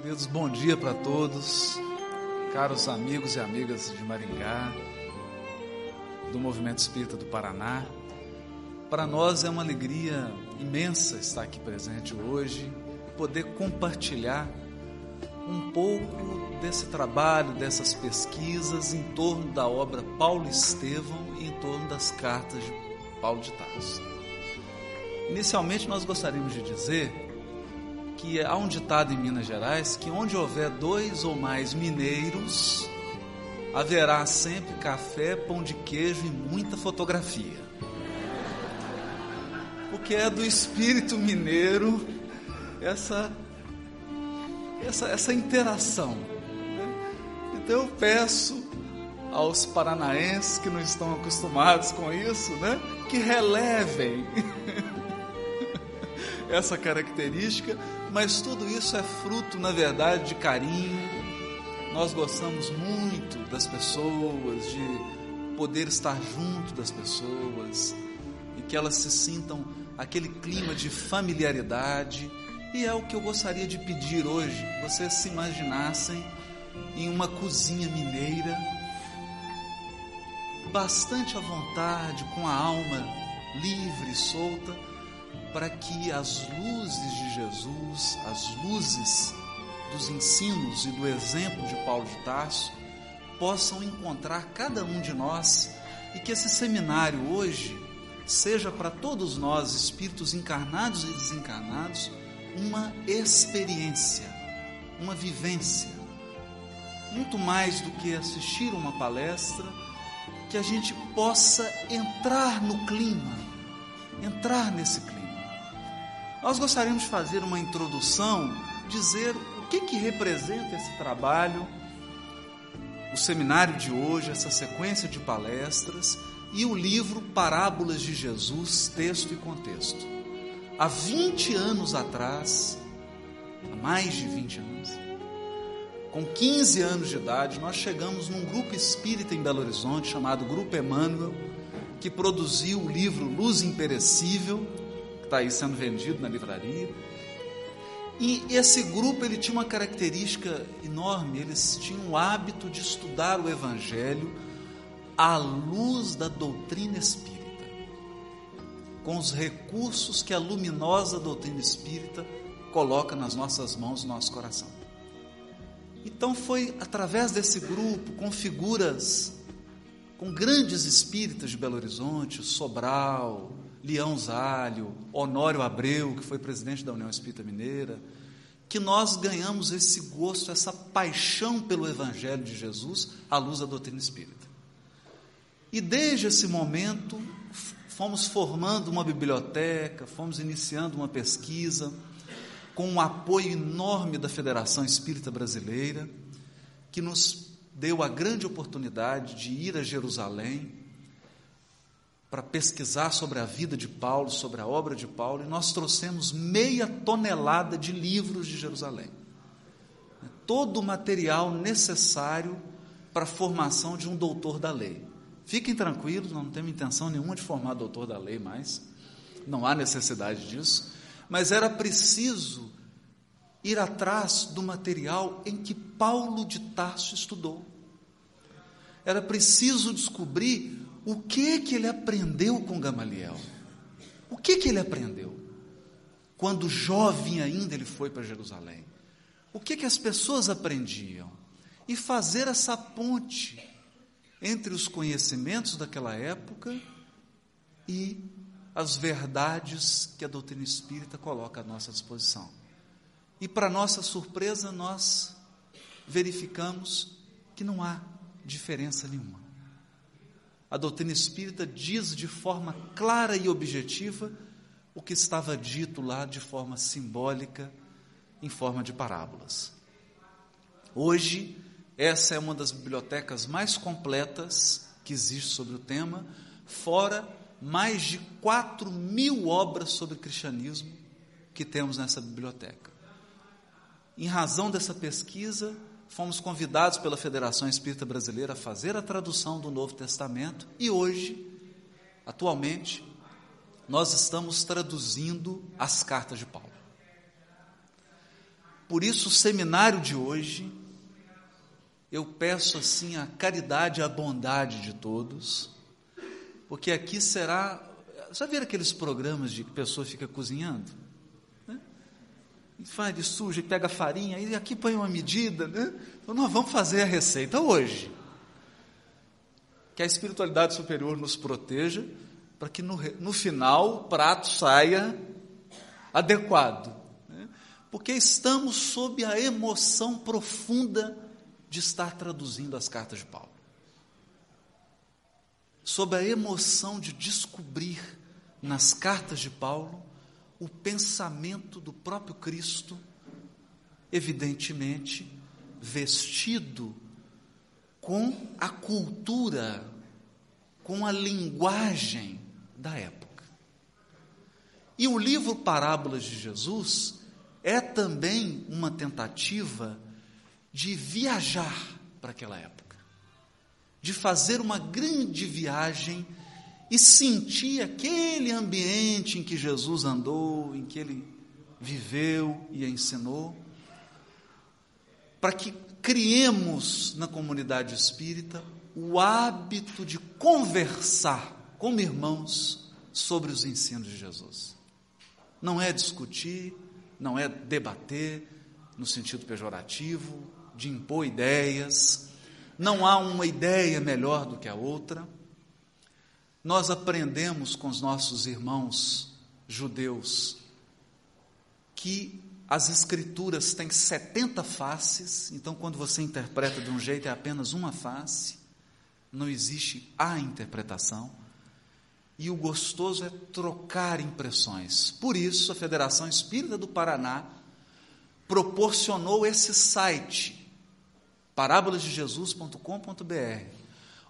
Queridos, bom dia para todos, caros amigos e amigas de Maringá, do Movimento Espírita do Paraná. Para nós é uma alegria imensa estar aqui presente hoje, poder compartilhar um pouco desse trabalho, dessas pesquisas em torno da obra Paulo Estevão e em torno das cartas de Paulo de Tarso. Inicialmente, nós gostaríamos de dizer que há um ditado em Minas Gerais que onde houver dois ou mais mineiros, haverá sempre café, pão de queijo e muita fotografia. Porque é do espírito mineiro essa essa, essa interação. Né? Então eu peço aos paranaenses que não estão acostumados com isso, né, que relevem essa característica, mas tudo isso é fruto, na verdade, de carinho. Nós gostamos muito das pessoas, de poder estar junto das pessoas e que elas se sintam aquele clima de familiaridade. E é o que eu gostaria de pedir hoje, vocês se imaginassem em uma cozinha mineira, bastante à vontade, com a alma livre, solta para que as luzes de Jesus, as luzes dos ensinos e do exemplo de Paulo de Tarso, possam encontrar cada um de nós e que esse seminário hoje seja para todos nós, espíritos encarnados e desencarnados, uma experiência, uma vivência. Muito mais do que assistir uma palestra, que a gente possa entrar no clima, entrar nesse clima. Nós gostaríamos de fazer uma introdução, dizer o que, que representa esse trabalho, o seminário de hoje, essa sequência de palestras e o livro Parábolas de Jesus, texto e contexto. Há 20 anos atrás, há mais de 20 anos, com 15 anos de idade, nós chegamos num grupo espírita em Belo Horizonte chamado Grupo Emmanuel, que produziu o livro Luz Imperecível está aí sendo vendido na livraria. E esse grupo ele tinha uma característica enorme, eles tinham o hábito de estudar o Evangelho à luz da doutrina espírita, com os recursos que a luminosa doutrina espírita coloca nas nossas mãos, no nosso coração. Então foi através desse grupo, com figuras, com grandes espíritas de Belo Horizonte, Sobral, Leão Zálio, Honório Abreu, que foi presidente da União Espírita Mineira, que nós ganhamos esse gosto, essa paixão pelo Evangelho de Jesus à luz da doutrina espírita. E desde esse momento, fomos formando uma biblioteca, fomos iniciando uma pesquisa, com um apoio enorme da Federação Espírita Brasileira, que nos deu a grande oportunidade de ir a Jerusalém para pesquisar sobre a vida de Paulo, sobre a obra de Paulo, e nós trouxemos meia tonelada de livros de Jerusalém. Todo o material necessário para a formação de um doutor da lei. Fiquem tranquilos, não temos intenção nenhuma de formar doutor da lei mais, não há necessidade disso, mas era preciso ir atrás do material em que Paulo de Tarso estudou. Era preciso descobrir o que que ele aprendeu com Gamaliel? O que que ele aprendeu? Quando jovem ainda ele foi para Jerusalém. O que que as pessoas aprendiam? E fazer essa ponte entre os conhecimentos daquela época e as verdades que a doutrina espírita coloca à nossa disposição. E para nossa surpresa, nós verificamos que não há diferença nenhuma a doutrina espírita diz de forma clara e objetiva o que estava dito lá de forma simbólica, em forma de parábolas. Hoje, essa é uma das bibliotecas mais completas que existe sobre o tema, fora mais de 4 mil obras sobre cristianismo que temos nessa biblioteca. Em razão dessa pesquisa, fomos convidados pela Federação Espírita Brasileira a fazer a tradução do Novo Testamento e hoje, atualmente, nós estamos traduzindo as cartas de Paulo. Por isso, o seminário de hoje, eu peço assim a caridade e a bondade de todos, porque aqui será. Já viram aqueles programas de que a pessoa fica cozinhando? Faz de suja, pega farinha, e aqui põe uma medida, né? Então, nós vamos fazer a receita hoje. Que a espiritualidade superior nos proteja, para que no, no final o prato saia adequado. Né? Porque estamos sob a emoção profunda de estar traduzindo as cartas de Paulo. Sob a emoção de descobrir nas cartas de Paulo o pensamento do próprio Cristo, evidentemente vestido com a cultura, com a linguagem da época. E o livro Parábolas de Jesus é também uma tentativa de viajar para aquela época, de fazer uma grande viagem e sentir aquele ambiente em que Jesus andou, em que ele viveu e ensinou, para que criemos na comunidade espírita o hábito de conversar como irmãos sobre os ensinos de Jesus. Não é discutir, não é debater no sentido pejorativo, de impor ideias, não há uma ideia melhor do que a outra. Nós aprendemos com os nossos irmãos judeus que as escrituras têm 70 faces, então quando você interpreta de um jeito é apenas uma face, não existe a interpretação. E o gostoso é trocar impressões. Por isso, a Federação Espírita do Paraná proporcionou esse site parábolasdejesus.com.br,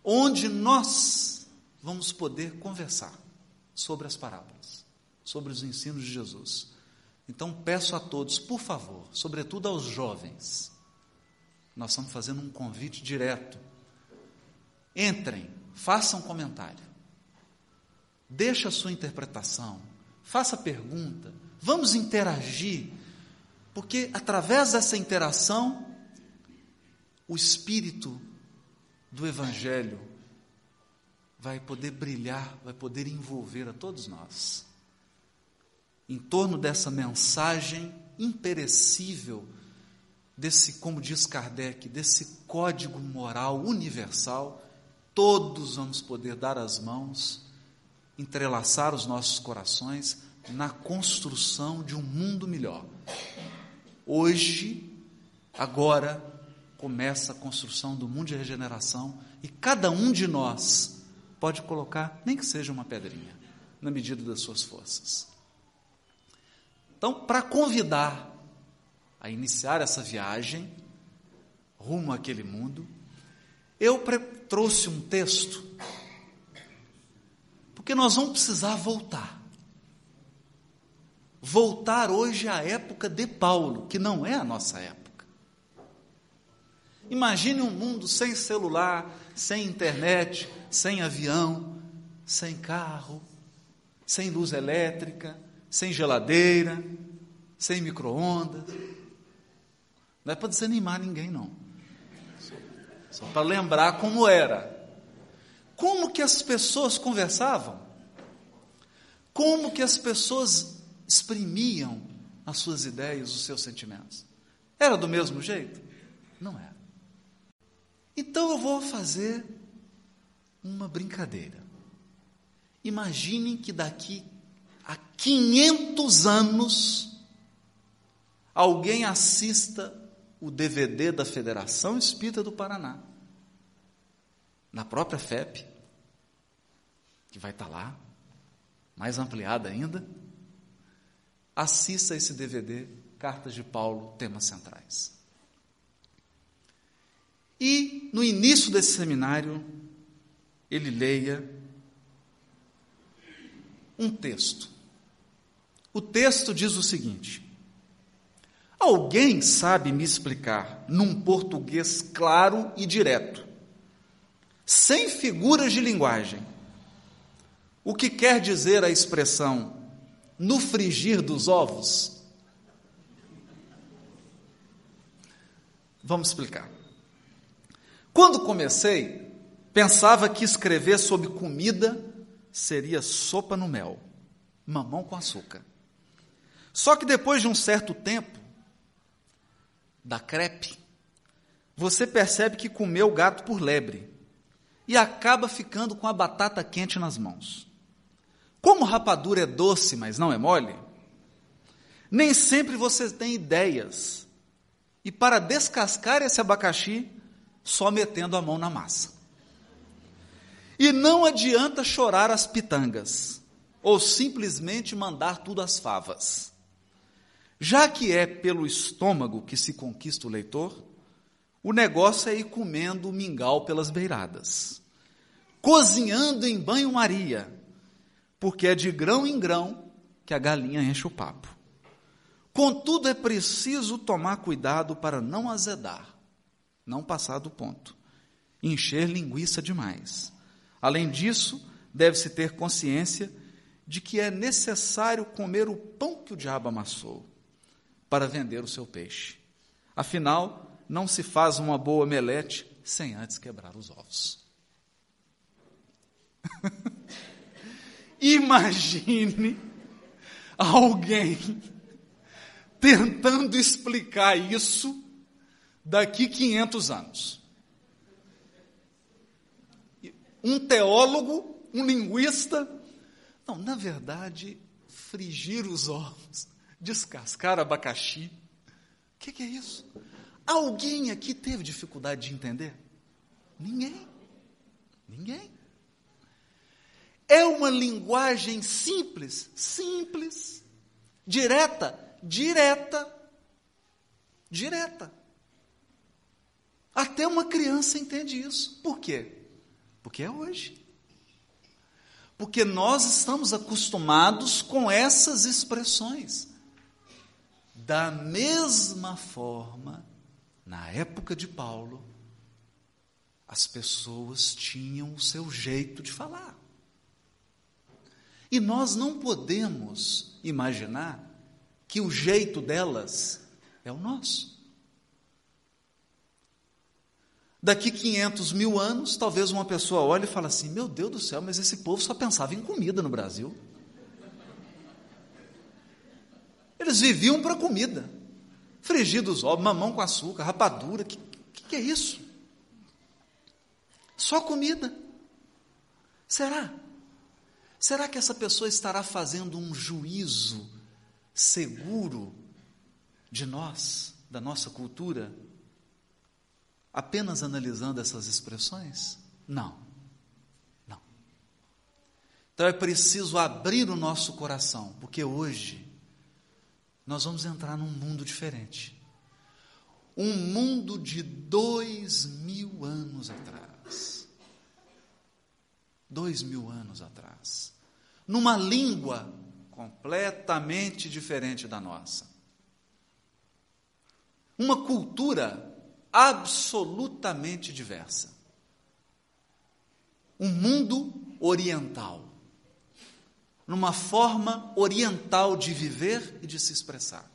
onde nós vamos poder conversar sobre as parábolas, sobre os ensinos de Jesus. Então peço a todos, por favor, sobretudo aos jovens, nós estamos fazendo um convite direto. Entrem, façam comentário, deixe a sua interpretação, faça pergunta, vamos interagir, porque através dessa interação o espírito do Evangelho vai poder brilhar, vai poder envolver a todos nós. Em torno dessa mensagem imperecível, desse, como diz Kardec, desse código moral universal, todos vamos poder dar as mãos, entrelaçar os nossos corações na construção de um mundo melhor. Hoje, agora, começa a construção do mundo de regeneração e cada um de nós pode colocar, nem que seja uma pedrinha, na medida das suas forças. Então, para convidar a iniciar essa viagem rumo àquele mundo, eu trouxe um texto, porque nós vamos precisar voltar. Voltar hoje à época de Paulo, que não é a nossa época. Imagine um mundo sem celular, sem internet, sem avião, sem carro, sem luz elétrica, sem geladeira, sem micro-ondas. Não é para desanimar ninguém, não. Só para lembrar como era. Como que as pessoas conversavam? Como que as pessoas exprimiam as suas ideias, os seus sentimentos? Era do mesmo jeito? Não era. Então eu vou fazer uma brincadeira. Imaginem que daqui a 500 anos alguém assista o DVD da Federação Espírita do Paraná, na própria FEP, que vai estar lá, mais ampliada ainda. Assista esse DVD, Cartas de Paulo, Temas Centrais. E no início desse seminário, ele leia um texto. O texto diz o seguinte: Alguém sabe me explicar, num português claro e direto, sem figuras de linguagem, o que quer dizer a expressão no frigir dos ovos? Vamos explicar. Quando comecei, pensava que escrever sobre comida seria sopa no mel, mamão com açúcar. Só que depois de um certo tempo, da crepe, você percebe que comeu gato por lebre e acaba ficando com a batata quente nas mãos. Como rapadura é doce, mas não é mole, nem sempre você tem ideias. E para descascar esse abacaxi, só metendo a mão na massa. E não adianta chorar as pitangas, ou simplesmente mandar tudo às favas. Já que é pelo estômago que se conquista o leitor, o negócio é ir comendo mingau pelas beiradas, cozinhando em banho-maria, porque é de grão em grão que a galinha enche o papo. Contudo, é preciso tomar cuidado para não azedar, não passar do ponto, encher linguiça demais. Além disso, deve-se ter consciência de que é necessário comer o pão que o diabo amassou para vender o seu peixe. Afinal, não se faz uma boa melete sem antes quebrar os ovos. Imagine alguém tentando explicar isso daqui 500 anos. Um teólogo, um linguista. Não, na verdade, frigir os ovos, descascar abacaxi. O que, que é isso? Alguém aqui teve dificuldade de entender? Ninguém. Ninguém. É uma linguagem simples, simples, direta, direta. Direta. Até uma criança entende isso. Por quê? Porque é hoje. Porque nós estamos acostumados com essas expressões. Da mesma forma, na época de Paulo, as pessoas tinham o seu jeito de falar. E nós não podemos imaginar que o jeito delas é o nosso. Daqui 500 mil anos, talvez uma pessoa olhe e fale assim: Meu Deus do céu, mas esse povo só pensava em comida no Brasil. Eles viviam para comida. Frigidos ovos, mamão com açúcar, rapadura. O que, que, que é isso? Só comida. Será? Será que essa pessoa estará fazendo um juízo seguro de nós, da nossa cultura, apenas analisando essas expressões? Não. Não. Então é preciso abrir o nosso coração, porque hoje nós vamos entrar num mundo diferente. Um mundo de dois mil anos atrás. Dois mil anos atrás. Numa língua completamente diferente da nossa. Uma cultura absolutamente diversa. Um mundo oriental. Numa forma oriental de viver e de se expressar.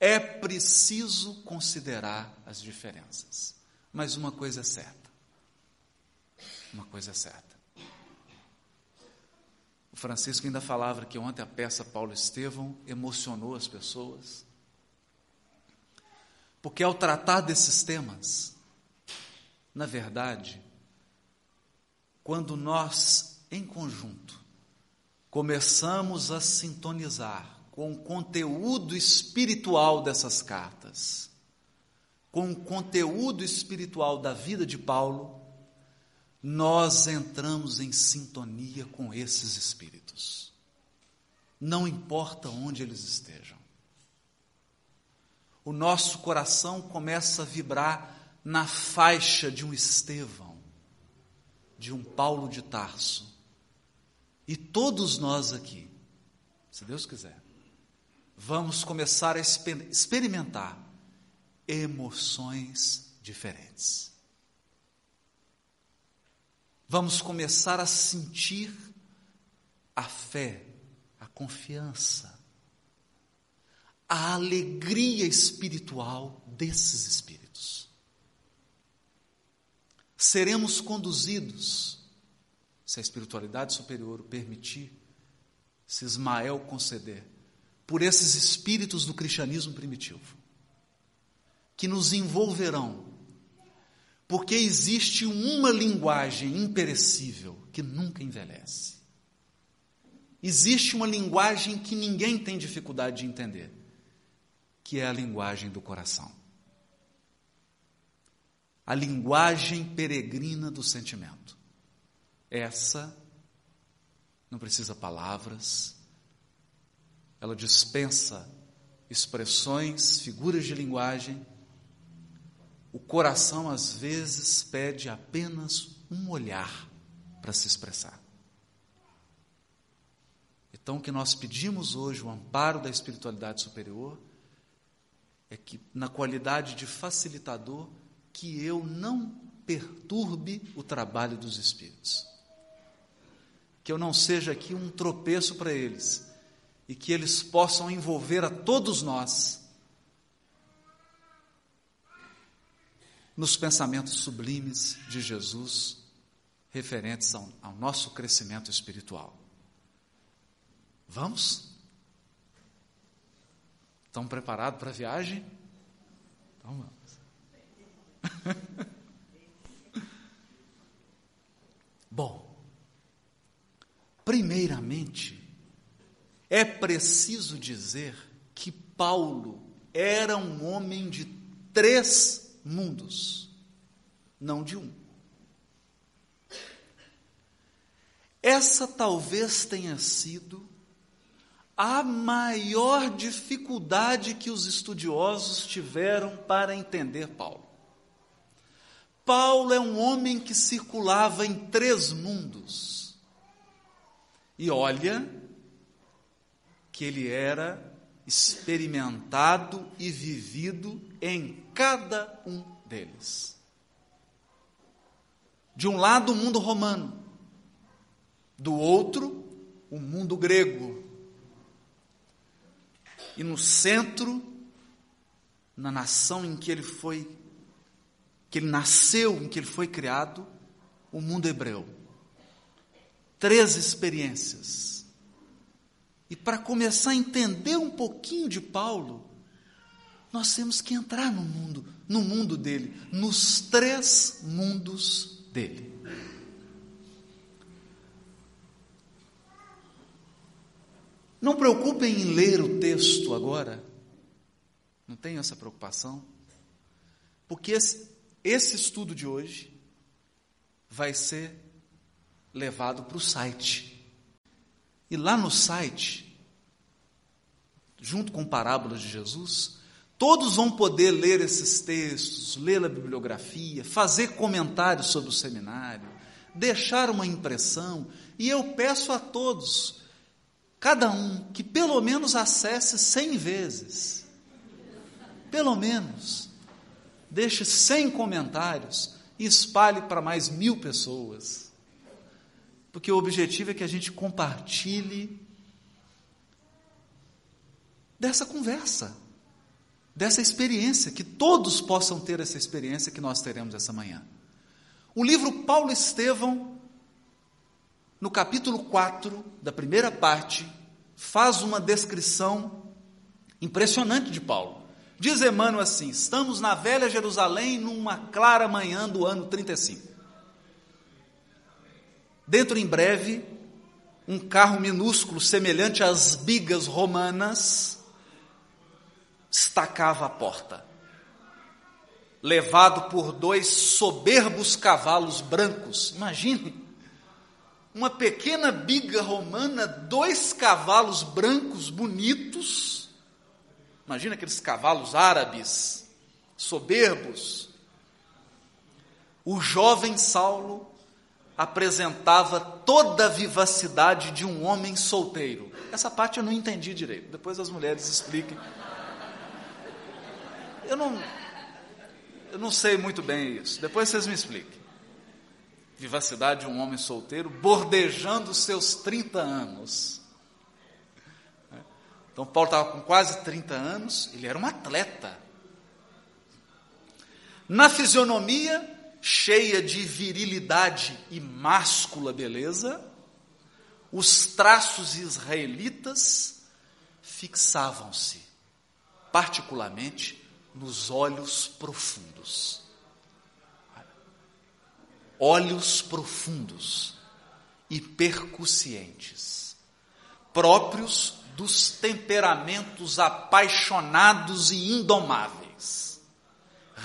É preciso considerar as diferenças. Mas uma coisa é certa. Uma coisa é certa. O Francisco ainda falava que ontem a peça Paulo Estevão emocionou as pessoas. Porque ao tratar desses temas, na verdade, quando nós, em conjunto, começamos a sintonizar com o conteúdo espiritual dessas cartas, com o conteúdo espiritual da vida de Paulo, nós entramos em sintonia com esses espíritos. Não importa onde eles estejam o nosso coração começa a vibrar na faixa de um Estevão, de um Paulo de Tarso. E todos nós aqui, se Deus quiser, vamos começar a experimentar emoções diferentes. Vamos começar a sentir a fé, a confiança, a alegria espiritual desses espíritos. Seremos conduzidos, se a espiritualidade superior o permitir, se Ismael conceder, por esses espíritos do cristianismo primitivo, que nos envolverão, porque existe uma linguagem imperecível que nunca envelhece. Existe uma linguagem que ninguém tem dificuldade de entender, que é a linguagem do coração. A linguagem peregrina do sentimento. Essa não precisa palavras, ela dispensa expressões, figuras de linguagem. O coração às vezes pede apenas um olhar para se expressar. Então, o que nós pedimos hoje, o amparo da espiritualidade superior, é que, na qualidade de facilitador, que eu não perturbe o trabalho dos espíritos. Que eu não seja aqui um tropeço para eles e que eles possam envolver a todos nós nos pensamentos sublimes de Jesus referentes ao, ao nosso crescimento espiritual. Vamos? Estão preparados para a viagem? Então vamos. Bom, primeiramente, é preciso dizer que Paulo era um homem de três mundos, não de um. Essa talvez tenha sido a maior dificuldade que os estudiosos tiveram para entender Paulo. Paulo é um homem que circulava em três mundos. E olha que ele era experimentado e vivido em cada um deles. De um lado, o mundo romano, do outro, o mundo grego, e no centro, na nação em que ele foi, que ele nasceu, em que ele foi criado, o mundo hebreu. Três experiências. E para começar a entender um pouquinho de Paulo, nós temos que entrar no mundo, no mundo dele, nos três mundos dele. Não preocupem em ler o texto agora, não tenho essa preocupação, porque esse, esse estudo de hoje vai ser levado para o site. E lá no site, junto com parábolas de Jesus, todos vão poder ler esses textos, ler a bibliografia, fazer comentários sobre o seminário, deixar uma impressão, e eu peço a todos Cada um que pelo menos acesse cem vezes. Pelo menos. Deixe cem comentários e espalhe para mais mil pessoas. Porque o objetivo é que a gente compartilhe dessa conversa, dessa experiência, que todos possam ter essa experiência que nós teremos essa manhã. O livro Paulo Estevão no capítulo 4, da primeira parte, faz uma descrição impressionante de Paulo. Diz Emmanuel assim: estamos na velha Jerusalém numa clara manhã do ano 35. Dentro em breve, um carro minúsculo semelhante às bigas romanas estacava a porta, levado por dois soberbos cavalos brancos. Imagine uma pequena biga romana, dois cavalos brancos bonitos. Imagina aqueles cavalos árabes, soberbos. O jovem Saulo apresentava toda a vivacidade de um homem solteiro. Essa parte eu não entendi direito. Depois as mulheres expliquem. Eu não, eu não sei muito bem isso. Depois vocês me expliquem vivacidade de um homem solteiro, bordejando seus 30 anos. Então, Paulo estava com quase 30 anos, ele era um atleta. Na fisionomia, cheia de virilidade e máscula beleza, os traços israelitas fixavam-se, particularmente, nos olhos profundos. Olhos profundos e percussientes, próprios dos temperamentos apaixonados e indomáveis,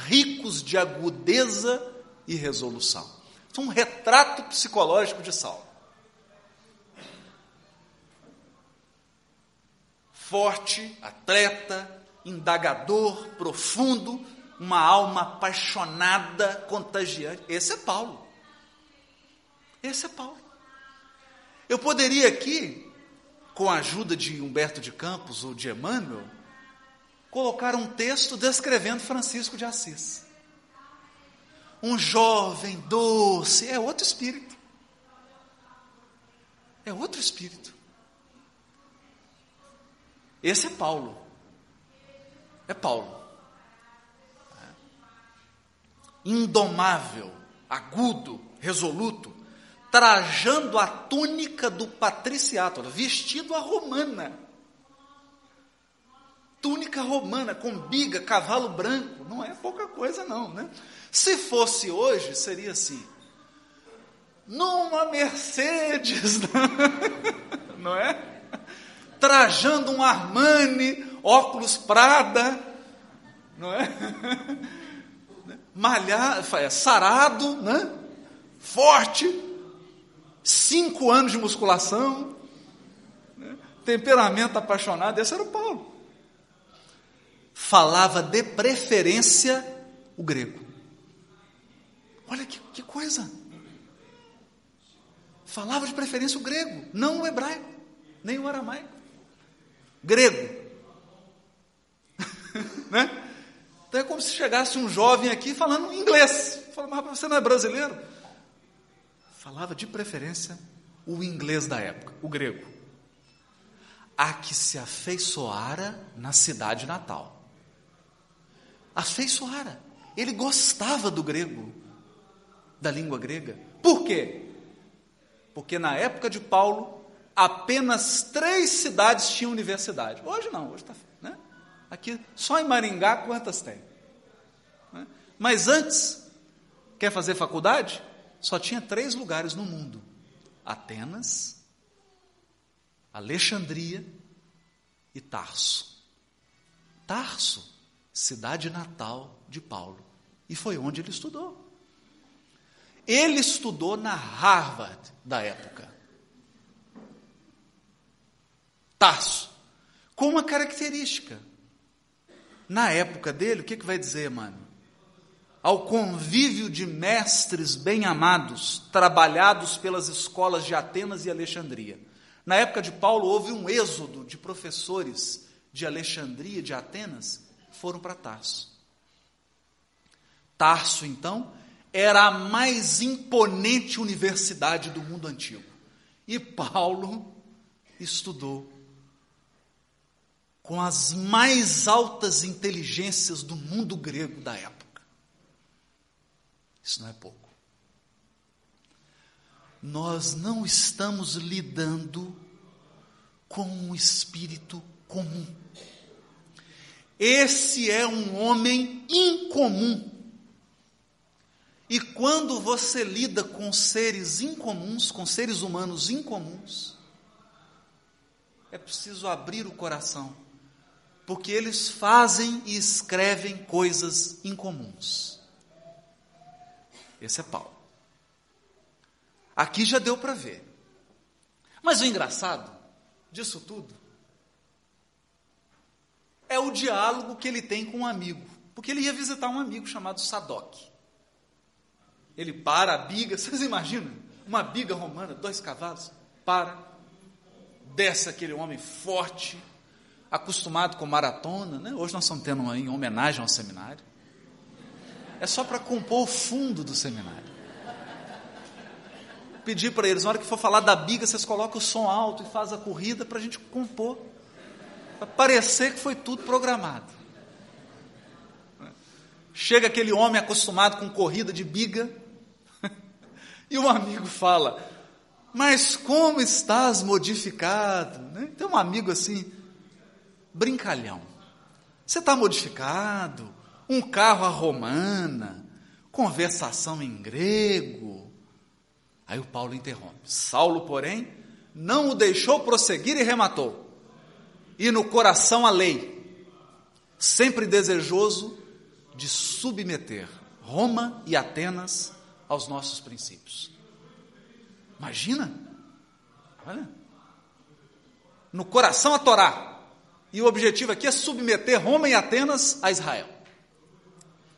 ricos de agudeza e resolução. É um retrato psicológico de Saulo. Forte, atleta, indagador, profundo, uma alma apaixonada, contagiante. Esse é Paulo. Esse é Paulo. Eu poderia aqui, com a ajuda de Humberto de Campos ou de Emmanuel, colocar um texto descrevendo Francisco de Assis. Um jovem doce, é outro espírito. É outro espírito. Esse é Paulo. É Paulo. Indomável, agudo, resoluto, trajando a túnica do patriciato, vestido a romana. Túnica romana, com biga, cavalo branco, não é pouca coisa não, né? Se fosse hoje, seria assim, numa Mercedes, não é? Trajando um Armani, óculos Prada, não é? Malhar, sarado, né? Forte, cinco anos de musculação, né? temperamento apaixonado, esse era o Paulo. Falava de preferência o grego. Olha que, que coisa! Falava de preferência o grego, não o hebraico, nem o aramaico. Grego. né? Então é como se chegasse um jovem aqui falando inglês. Fala, mas você não é brasileiro? Falava de preferência o inglês da época, o grego. A que se afeiçoara na cidade natal. Afeiçoara. Ele gostava do grego, da língua grega. Por quê? Porque na época de Paulo, apenas três cidades tinham universidade. Hoje não, hoje está. Né? Aqui, só em Maringá, quantas tem? Né? Mas antes, quer fazer faculdade? Só tinha três lugares no mundo: Atenas, Alexandria e Tarso. Tarso, cidade natal de Paulo. E foi onde ele estudou. Ele estudou na Harvard da época. Tarso, com uma característica. Na época dele, o que, que vai dizer, mano? Ao convívio de mestres bem-amados, trabalhados pelas escolas de Atenas e Alexandria. Na época de Paulo, houve um êxodo de professores de Alexandria, de Atenas, foram para Tarso. Tarso, então, era a mais imponente universidade do mundo antigo. E Paulo estudou com as mais altas inteligências do mundo grego da época. Isso não é pouco. Nós não estamos lidando com um espírito comum. Esse é um homem incomum. E quando você lida com seres incomuns, com seres humanos incomuns, é preciso abrir o coração, porque eles fazem e escrevem coisas incomuns. Esse é Paulo. Aqui já deu para ver. Mas o engraçado disso tudo é o diálogo que ele tem com um amigo. Porque ele ia visitar um amigo chamado Sadoc. Ele para a biga, vocês imaginam? Uma biga romana, dois cavalos, para, desce aquele homem forte, acostumado com maratona, né? Hoje nós estamos tendo uma em homenagem ao seminário é só para compor o fundo do seminário. Pedir para eles, na hora que for falar da biga, vocês colocam o som alto e faz a corrida para a gente compor. Para parecer que foi tudo programado. Chega aquele homem acostumado com corrida de biga, e o amigo fala: Mas como estás modificado? Né? Tem um amigo assim, brincalhão. Você está modificado, um carro a romana, conversação em grego. Aí o Paulo interrompe. Saulo, porém, não o deixou prosseguir e rematou. E no coração a lei, sempre desejoso de submeter Roma e Atenas aos nossos princípios. Imagina? Olha. No coração a Torá. E o objetivo aqui é submeter Roma e Atenas a Israel.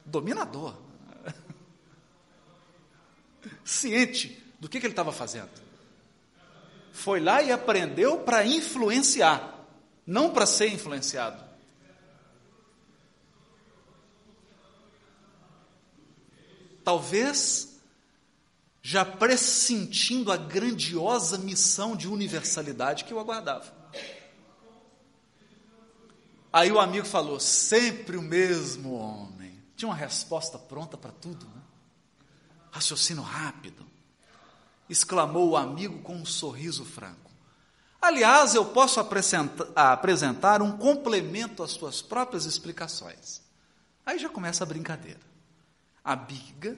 Dominador. Ciente do que, que ele estava fazendo. Foi lá e aprendeu para influenciar, não para ser influenciado. Talvez já pressentindo a grandiosa missão de universalidade que o aguardava. Aí o amigo falou: sempre o mesmo homem. Tinha uma resposta pronta para tudo, né? raciocínio rápido. Exclamou o amigo com um sorriso franco. Aliás, eu posso apresentar um complemento às suas próprias explicações. Aí já começa a brincadeira. A biga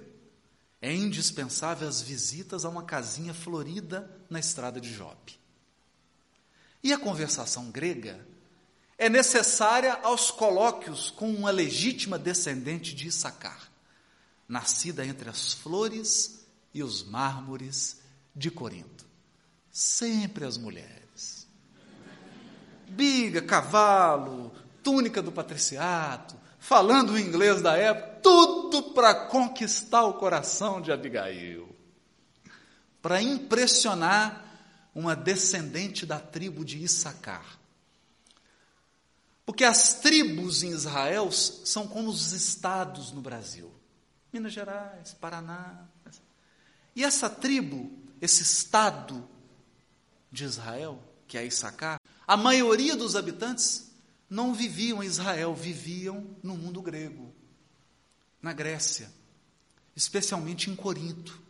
é indispensável as visitas a uma casinha florida na estrada de Jope. E a conversação grega é necessária aos colóquios com uma legítima descendente de Issacar, nascida entre as flores e os mármores de Corinto. Sempre as mulheres. Biga, cavalo, túnica do patriciato, falando o inglês da época, tudo para conquistar o coração de Abigail, para impressionar uma descendente da tribo de Issacar. Porque as tribos em Israel são como os estados no Brasil. Minas Gerais, Paraná. E essa tribo, esse estado de Israel, que é Issacar, a maioria dos habitantes não viviam em Israel, viviam no mundo grego, na Grécia, especialmente em Corinto.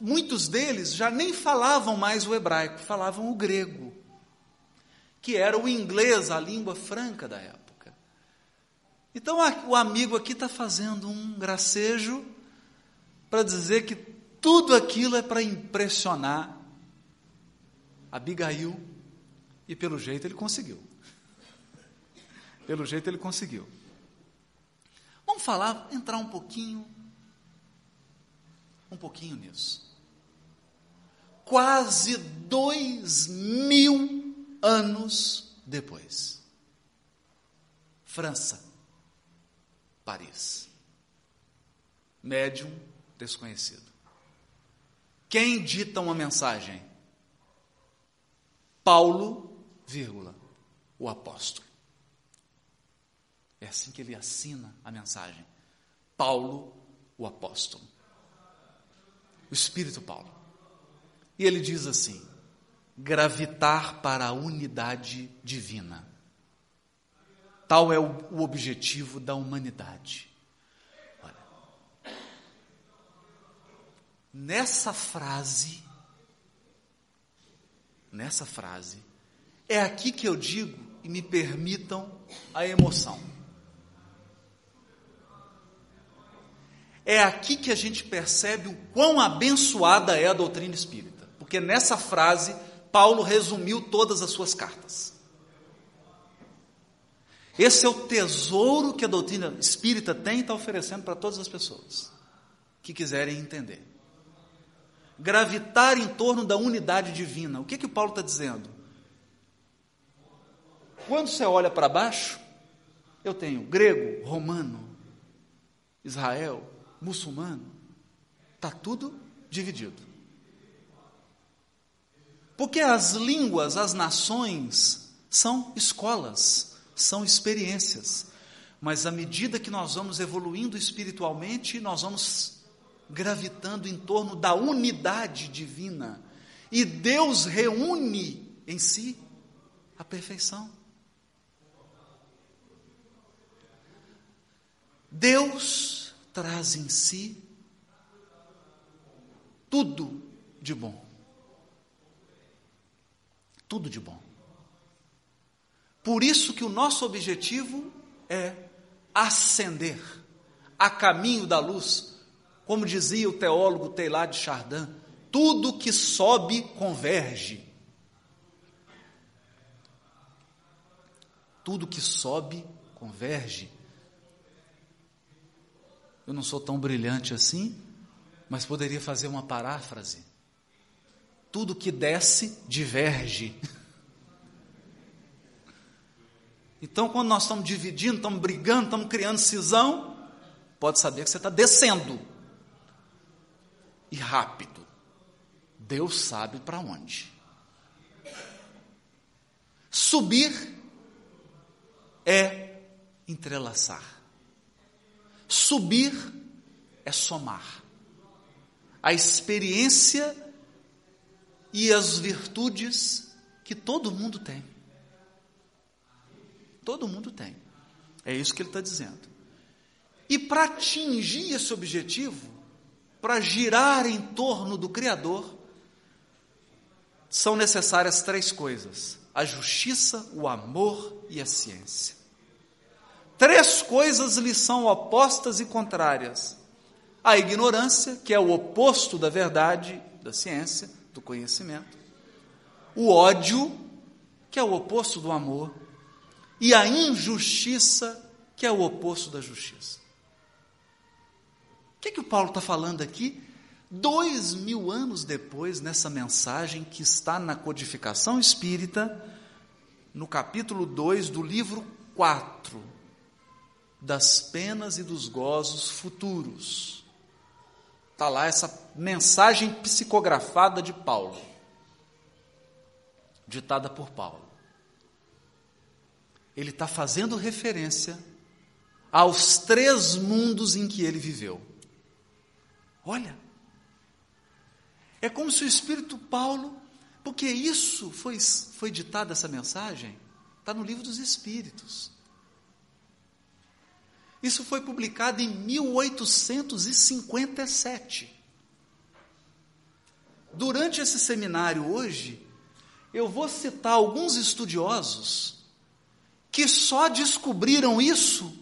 Muitos deles já nem falavam mais o hebraico, falavam o grego que era o inglês, a língua franca da época. Então o amigo aqui está fazendo um gracejo para dizer que tudo aquilo é para impressionar Abigail, e pelo jeito ele conseguiu. Pelo jeito ele conseguiu. Vamos falar, entrar um pouquinho, um pouquinho nisso. Quase dois mil anos depois. França, Paris. Médium desconhecido. Quem dita uma mensagem? Paulo, vírgula, o apóstolo. É assim que ele assina a mensagem. Paulo, o apóstolo. O Espírito Paulo. E ele diz assim: gravitar para a unidade divina. Tal é o, objetivo da humanidade. Olha, nessa frase, nessa frase, é aqui que eu digo e me permitam a emoção. É aqui que a gente percebe o quão abençoada é a doutrina espírita, porque nessa frase Paulo resumiu todas as suas cartas. Esse é o tesouro que a doutrina espírita tem e está oferecendo para todas as pessoas que quiserem entender. Gravitar em torno da unidade divina. O que, que o Paulo está dizendo? Quando você olha para baixo, eu tenho grego, romano, Israel, muçulmano, está tudo dividido. Porque as línguas, as nações, são escolas, são experiências. Mas à medida que nós vamos evoluindo espiritualmente, nós vamos gravitando em torno da unidade divina. E Deus reúne em si a perfeição. Deus traz em si tudo de bom. Tudo de bom. Por isso que o nosso objetivo é ascender a caminho da luz, como dizia o teólogo Teilhard de Chardin, tudo que sobe converge. Tudo que sobe converge. Eu não sou tão brilhante assim, mas poderia fazer uma paráfrase. Tudo que desce diverge. Então, quando nós estamos dividindo, estamos brigando, estamos criando cisão, pode saber que você está descendo. E rápido. Deus sabe para onde. Subir é entrelaçar. Subir é somar. A experiência e as virtudes que todo mundo tem. Todo mundo tem. É isso que ele está dizendo. E para atingir esse objetivo, para girar em torno do Criador, são necessárias três coisas: a justiça, o amor e a ciência. Três coisas lhe são opostas e contrárias: a ignorância, que é o oposto da verdade, da ciência, do conhecimento, o ódio, que é o oposto do amor, e a injustiça, que é o oposto da justiça. O que, é que o Paulo está falando aqui? Dois mil anos depois, nessa mensagem que está na codificação espírita, no capítulo 2 do livro 4, das penas e dos gozos futuros. Está lá essa mensagem psicografada de Paulo, ditada por Paulo ele está fazendo referência aos três mundos em que ele viveu. Olha, é como se o Espírito Paulo, porque isso foi, foi ditado, essa mensagem, está no livro dos Espíritos. Isso foi publicado em 1857. Durante esse seminário hoje, eu vou citar alguns estudiosos que só descobriram isso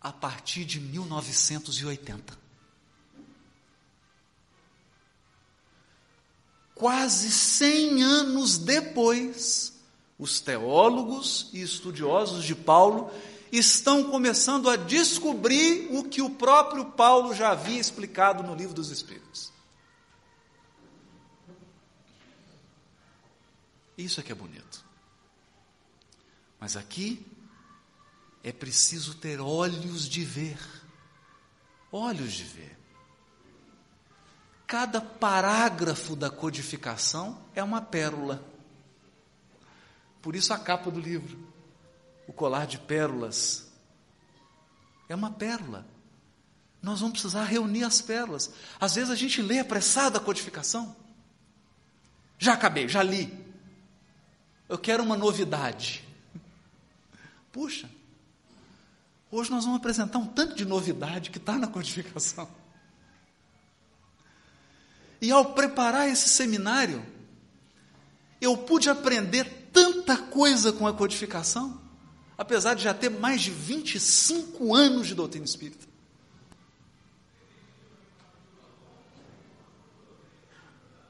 a partir de 1980. Quase 100 anos depois, os teólogos e estudiosos de Paulo estão começando a descobrir o que o próprio Paulo já havia explicado no livro dos Espíritos. Isso é que é bonito. Mas aqui é preciso ter olhos de ver. Olhos de ver. Cada parágrafo da codificação é uma pérola. Por isso a capa do livro, o colar de pérolas, é uma pérola. Nós vamos precisar reunir as pérolas. Às vezes a gente lê apressado a codificação. Já acabei, já li. Eu quero uma novidade. Puxa, hoje nós vamos apresentar um tanto de novidade que está na codificação. E ao preparar esse seminário, eu pude aprender tanta coisa com a codificação, apesar de já ter mais de 25 anos de doutrina espírita.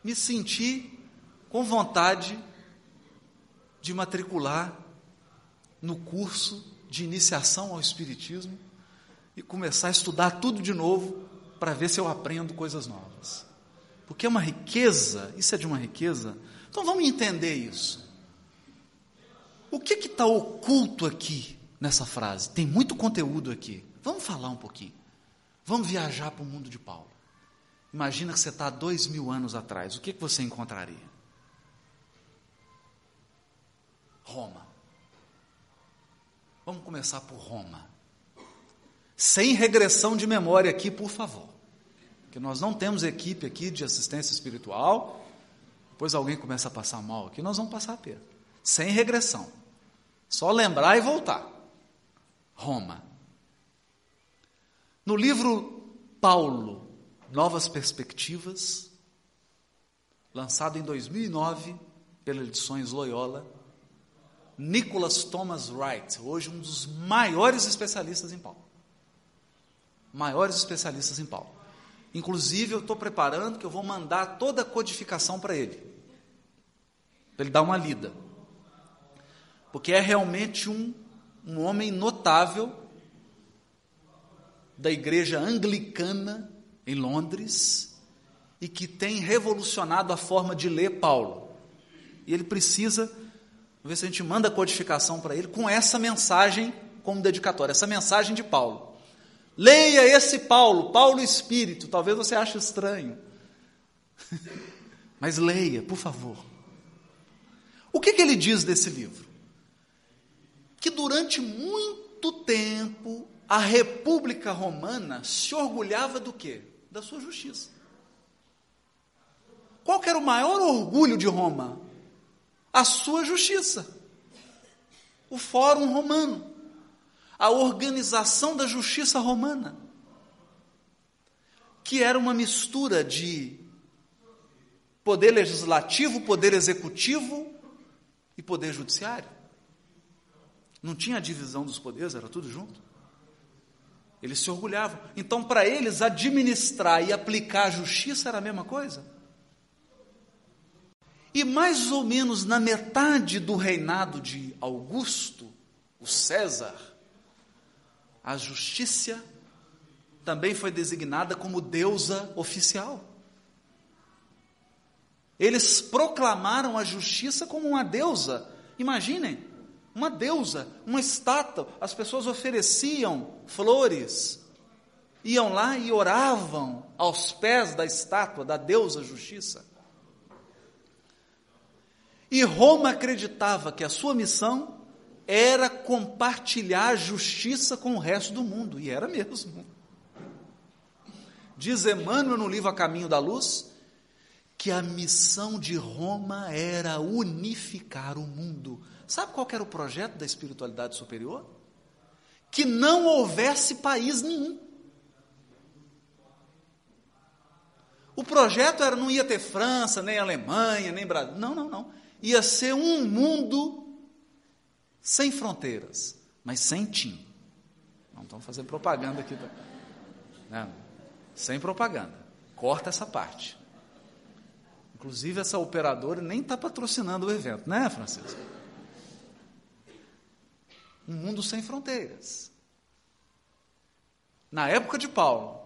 Me senti com vontade de matricular no curso de iniciação ao Espiritismo e começar a estudar tudo de novo para ver se eu aprendo coisas novas. Porque é uma riqueza, isso é de uma riqueza. Então vamos entender isso. O que está oculto aqui nessa frase? Tem muito conteúdo aqui. Vamos falar um pouquinho. Vamos viajar para o mundo de Paulo. Imagina que você está dois mil anos atrás. O que, que você encontraria? Roma. Vamos começar por Roma. Sem regressão de memória aqui, por favor. Que nós não temos equipe aqui de assistência espiritual. Depois alguém começa a passar mal aqui, nós vamos passar perto. Sem regressão. Só lembrar e voltar. Roma. No livro Paulo, Novas Perspectivas, lançado em 2009 pela Edições Loyola, Nicholas Thomas Wright, hoje um dos maiores especialistas em Paulo. Maiores especialistas em Paulo. Inclusive, eu estou preparando que eu vou mandar toda a codificação para ele, para ele dar uma lida. Porque é realmente um, um homem notável da igreja anglicana em Londres e que tem revolucionado a forma de ler Paulo. E ele precisa ver se a gente manda a codificação para ele com essa mensagem como dedicatória, essa mensagem de Paulo. Leia esse Paulo, Paulo Espírito. Talvez você ache estranho. Mas leia, por favor. O que, que ele diz desse livro? Que durante muito tempo a República Romana se orgulhava do quê? Da sua justiça. Qual era o maior orgulho de Roma? a sua justiça. O Fórum Romano, a organização da justiça romana, que era uma mistura de poder legislativo, poder executivo e poder judiciário. Não tinha divisão dos poderes, era tudo junto. Eles se orgulhavam. Então, para eles, administrar e aplicar a justiça era a mesma coisa. E mais ou menos na metade do reinado de Augusto, o César, a justiça também foi designada como deusa oficial. Eles proclamaram a justiça como uma deusa. Imaginem, uma deusa, uma estátua. As pessoas ofereciam flores, iam lá e oravam aos pés da estátua da deusa justiça. E Roma acreditava que a sua missão era compartilhar a justiça com o resto do mundo, e era mesmo. Diz Emmanuel no livro A Caminho da Luz que a missão de Roma era unificar o mundo. Sabe qual era o projeto da espiritualidade superior? Que não houvesse país nenhum. O projeto era não ia ter França, nem Alemanha, nem Brasil. Não, não, não ia ser um mundo sem fronteiras, mas sem tim. Não estamos fazendo propaganda aqui. Tá? Não, sem propaganda. Corta essa parte. Inclusive, essa operadora nem está patrocinando o evento, né, Francisco? Um mundo sem fronteiras. Na época de Paulo,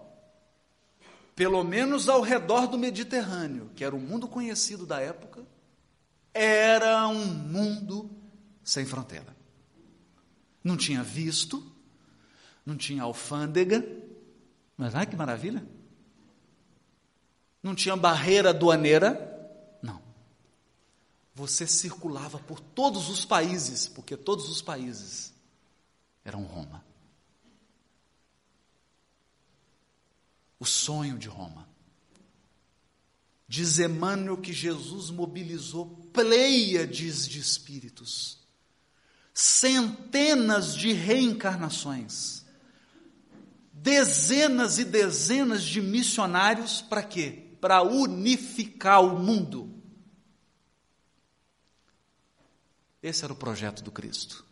pelo menos ao redor do Mediterrâneo, que era o mundo conhecido da época, era um mundo sem fronteira. Não tinha visto, não tinha alfândega, mas ai que maravilha! Não tinha barreira aduaneira. Você circulava por todos os países, porque todos os países eram Roma. O sonho de Roma. Diz Emmanuel que Jesus mobilizou pleiades de espíritos, centenas de reencarnações, dezenas e dezenas de missionários para quê? Para unificar o mundo. Esse era o projeto do Cristo.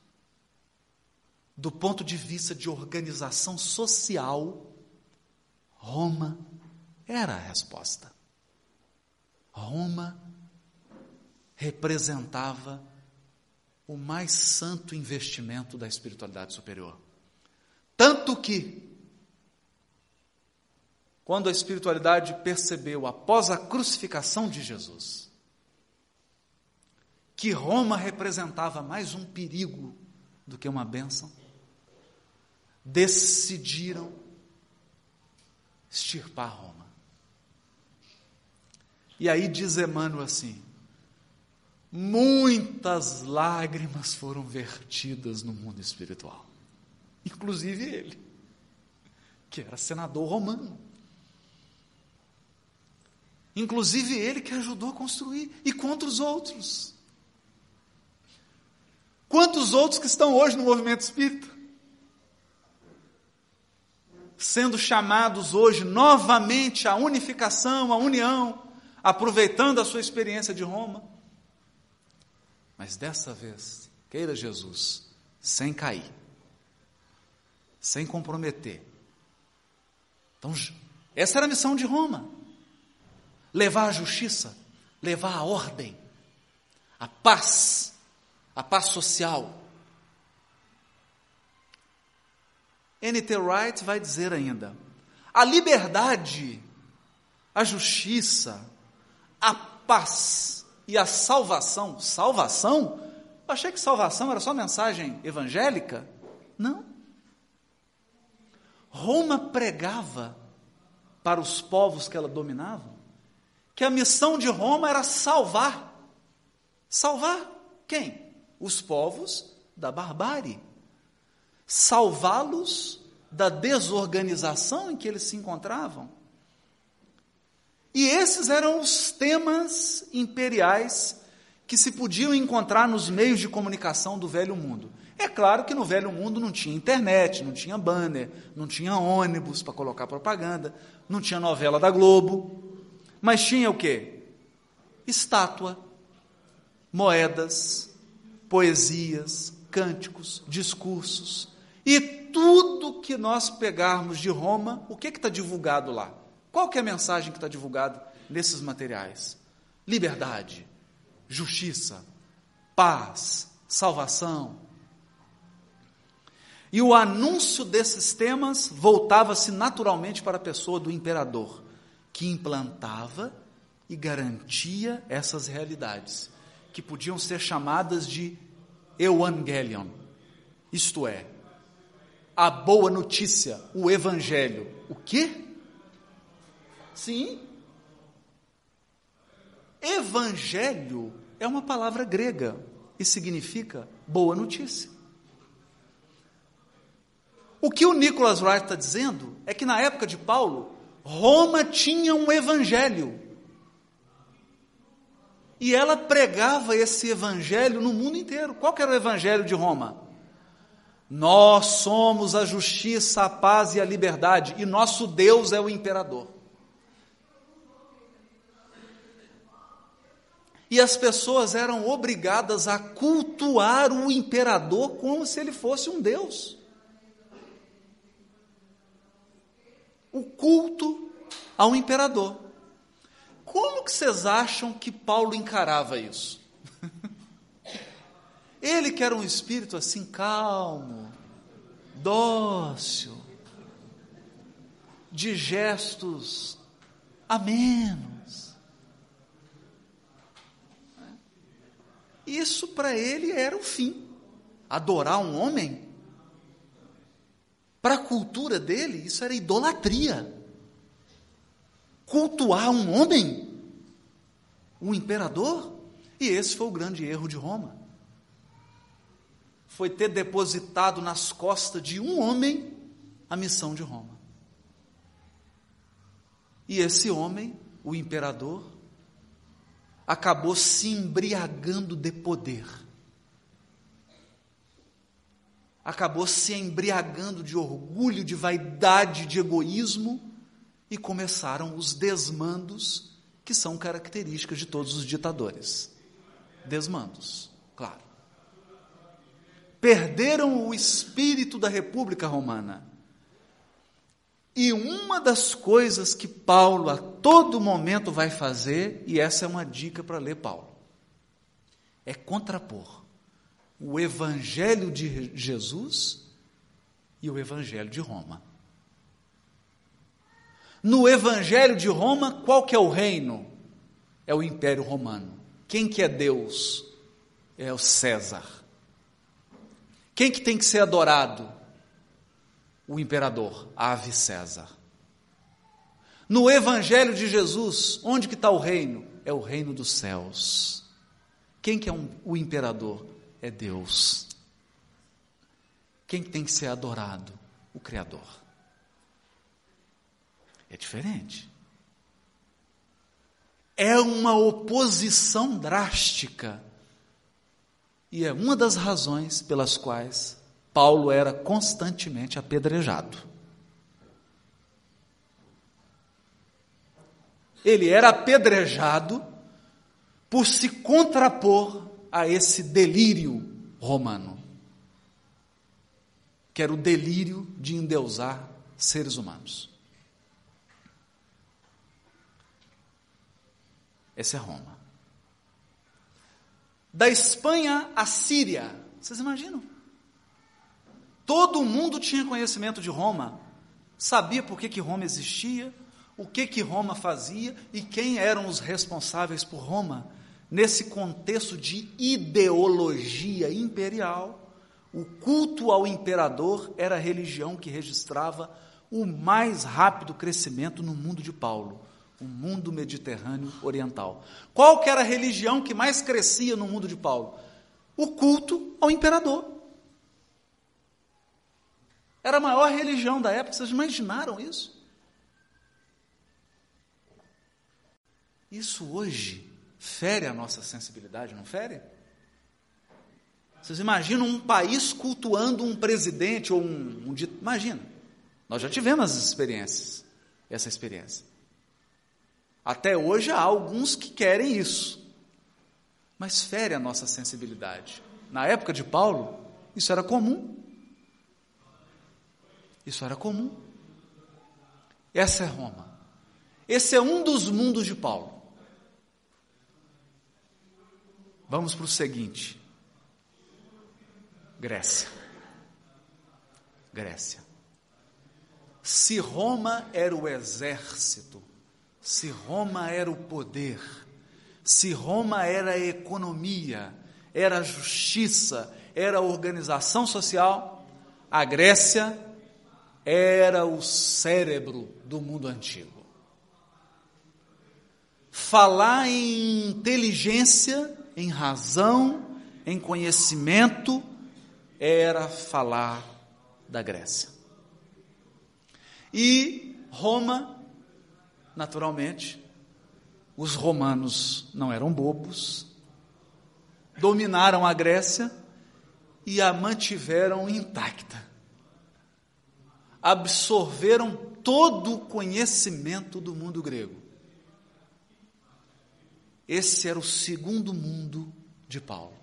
Do ponto de vista de organização social, Roma era a resposta. Roma representava o mais santo investimento da espiritualidade superior. Tanto que, quando a espiritualidade percebeu, após a crucificação de Jesus, que Roma representava mais um perigo do que uma bênção, decidiram extirpar Roma. E aí diz Emmanuel assim: muitas lágrimas foram vertidas no mundo espiritual, inclusive ele, que era senador romano. Inclusive ele que ajudou a construir, e contra os outros. Quantos outros que estão hoje no movimento espírita? sendo chamados hoje novamente à unificação, à união, aproveitando a sua experiência de Roma. Mas dessa vez, queira Jesus, sem cair, sem comprometer. Então, essa era a missão de Roma: levar a justiça, levar a ordem, a paz, a paz social. N.T. Wright vai dizer ainda: a liberdade, a justiça, a paz e a salvação. Salvação? Eu achei que salvação era só mensagem evangélica. Não. Roma pregava para os povos que ela dominava que a missão de Roma era salvar. Salvar quem? Os povos da barbárie salvá-los da desorganização em que eles se encontravam. E esses eram os temas imperiais que se podiam encontrar nos meios de comunicação do velho mundo. É claro que no velho mundo não tinha internet, não tinha banner, não tinha ônibus para colocar propaganda, não tinha novela da Globo, mas tinha o quê? Estátua, moedas, poesias, cânticos, discursos, e tudo que nós pegarmos de Roma, o que está divulgado lá? Qual que é a mensagem que está divulgada nesses materiais? Liberdade, justiça, paz, salvação. E o anúncio desses temas voltava-se naturalmente para a pessoa do imperador, que implantava e garantia essas realidades, que podiam ser chamadas de Evangelion, isto é, a boa notícia, o evangelho. O quê? Sim. Evangelho é uma palavra grega e significa boa notícia. O que o Nicholas Wright está dizendo é que na época de Paulo, Roma tinha um evangelho. E ela pregava esse evangelho no mundo inteiro. Qual era o evangelho de Roma? Nós somos a justiça, a paz e a liberdade, e nosso Deus é o imperador. E as pessoas eram obrigadas a cultuar o imperador como se ele fosse um Deus. O culto ao imperador. Como que vocês acham que Paulo encarava isso? Ele que era um espírito assim calmo, dócil, de gestos amenos. Isso para ele era o fim. Adorar um homem, para a cultura dele, isso era idolatria. Cultuar um homem, um imperador, e esse foi o grande erro de Roma foi ter depositado nas costas de um homem a missão de Roma. E esse homem, o imperador, acabou se embriagando de poder. Acabou se embriagando de orgulho, de vaidade, de egoísmo, e começaram os desmandos que são características de todos os ditadores. Desmandos, claro perderam o espírito da República Romana. E uma das coisas que Paulo a todo momento vai fazer, e essa é uma dica para ler Paulo, é contrapor o Evangelho de Jesus e o Evangelho de Roma. No Evangelho de Roma, qual que é o reino? É o Império Romano. Quem que é Deus? É o César. Quem que tem que ser adorado? O imperador, Ave César. No Evangelho de Jesus, onde que está o reino? É o reino dos céus. Quem que é um, o imperador? É Deus. Quem que tem que ser adorado? O Criador. É diferente. É uma oposição drástica. E é uma das razões pelas quais Paulo era constantemente apedrejado. Ele era apedrejado por se contrapor a esse delírio romano, que era o delírio de endeusar seres humanos. Essa é Roma. Da Espanha à Síria, vocês imaginam? Todo mundo tinha conhecimento de Roma, sabia por que, que Roma existia, o que, que Roma fazia e quem eram os responsáveis por Roma. Nesse contexto de ideologia imperial, o culto ao imperador era a religião que registrava o mais rápido crescimento no mundo de Paulo o mundo mediterrâneo oriental. Qual que era a religião que mais crescia no mundo de Paulo? O culto ao imperador. Era a maior religião da época, vocês imaginaram isso? Isso hoje fere a nossa sensibilidade, não fere? Vocês imaginam um país cultuando um presidente ou um, um Imagina, nós já tivemos as experiências, essa experiência. Até hoje há alguns que querem isso, mas fere a nossa sensibilidade. Na época de Paulo, isso era comum. Isso era comum. Essa é Roma. Esse é um dos mundos de Paulo. Vamos para o seguinte: Grécia. Grécia. Se Roma era o exército, se Roma era o poder, se Roma era a economia, era a justiça, era a organização social, a Grécia era o cérebro do mundo antigo. Falar em inteligência, em razão, em conhecimento, era falar da Grécia. E Roma naturalmente, os romanos não eram bobos, dominaram a Grécia e a mantiveram intacta. Absorveram todo o conhecimento do mundo grego. Esse era o segundo mundo de Paulo.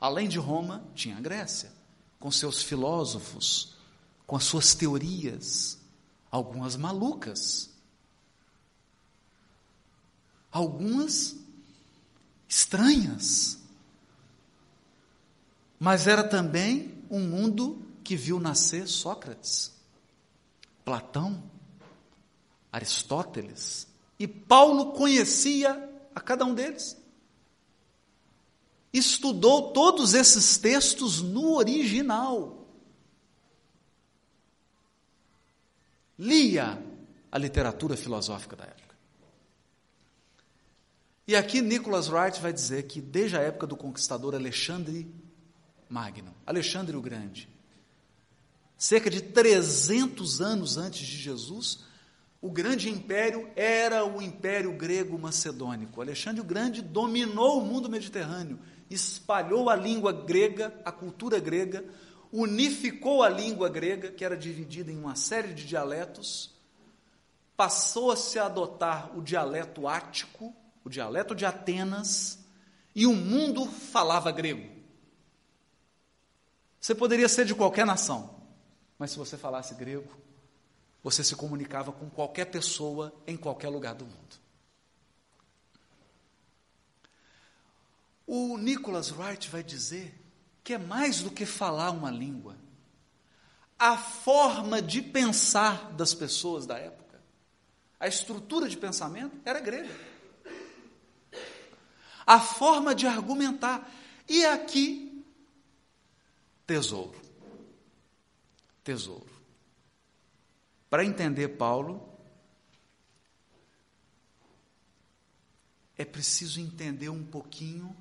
Além de Roma, tinha a Grécia, com seus filósofos, com as suas teorias, algumas malucas, algumas estranhas. Mas era também um mundo que viu nascer Sócrates, Platão, Aristóteles, e Paulo conhecia a cada um deles. Estudou todos esses textos no original. Lia a literatura filosófica da época. E aqui Nicholas Wright vai dizer que desde a época do conquistador Alexandre Magno, Alexandre o Grande, cerca de 300 anos antes de Jesus, o grande império era o império grego macedônico. Alexandre o Grande dominou o mundo mediterrâneo, espalhou a língua grega, a cultura grega, unificou a língua grega, que era dividida em uma série de dialetos, passou a adotar o dialeto ático, o dialeto de Atenas, e o mundo falava grego. Você poderia ser de qualquer nação, mas se você falasse grego, você se comunicava com qualquer pessoa em qualquer lugar do mundo. O Nicholas Wright vai dizer que é mais do que falar uma língua. A forma de pensar das pessoas da época, a estrutura de pensamento era grega a forma de argumentar. E aqui, tesouro. Tesouro. Para entender Paulo, é preciso entender um pouquinho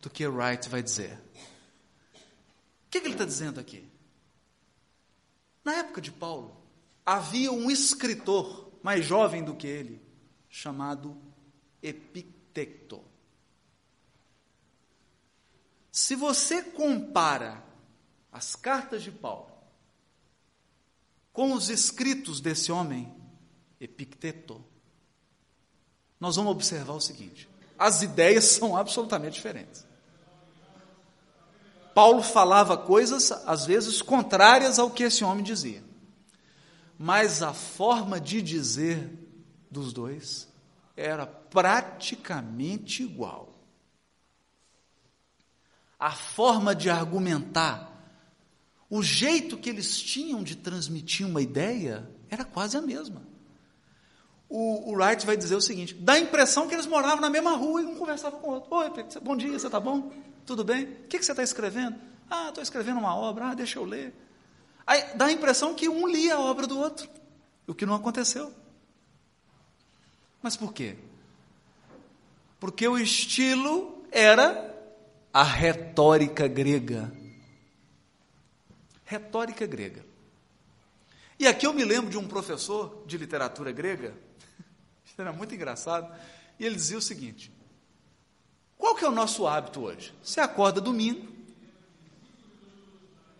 do que Wright vai dizer. O que, que ele está dizendo aqui? Na época de Paulo, havia um escritor mais jovem do que ele, chamado Epicteto tecto. Se você compara as cartas de Paulo com os escritos desse homem, Epicteto, nós vamos observar o seguinte: as ideias são absolutamente diferentes. Paulo falava coisas, às vezes, contrárias ao que esse homem dizia. Mas a forma de dizer dos dois era praticamente igual. A forma de argumentar, o jeito que eles tinham de transmitir uma ideia era quase a mesma. O, o Wright vai dizer o seguinte: dá a impressão que eles moravam na mesma rua e um conversava com o outro. Oi, bom dia, você está bom? Tudo bem? O que, que você está escrevendo? Ah, estou escrevendo uma obra, ah, deixa eu ler. Aí dá a impressão que um lia a obra do outro, o que não aconteceu. Mas por quê? Porque o estilo era a retórica grega. Retórica grega. E aqui eu me lembro de um professor de literatura grega, era muito engraçado, e ele dizia o seguinte: qual que é o nosso hábito hoje? Você acorda domingo,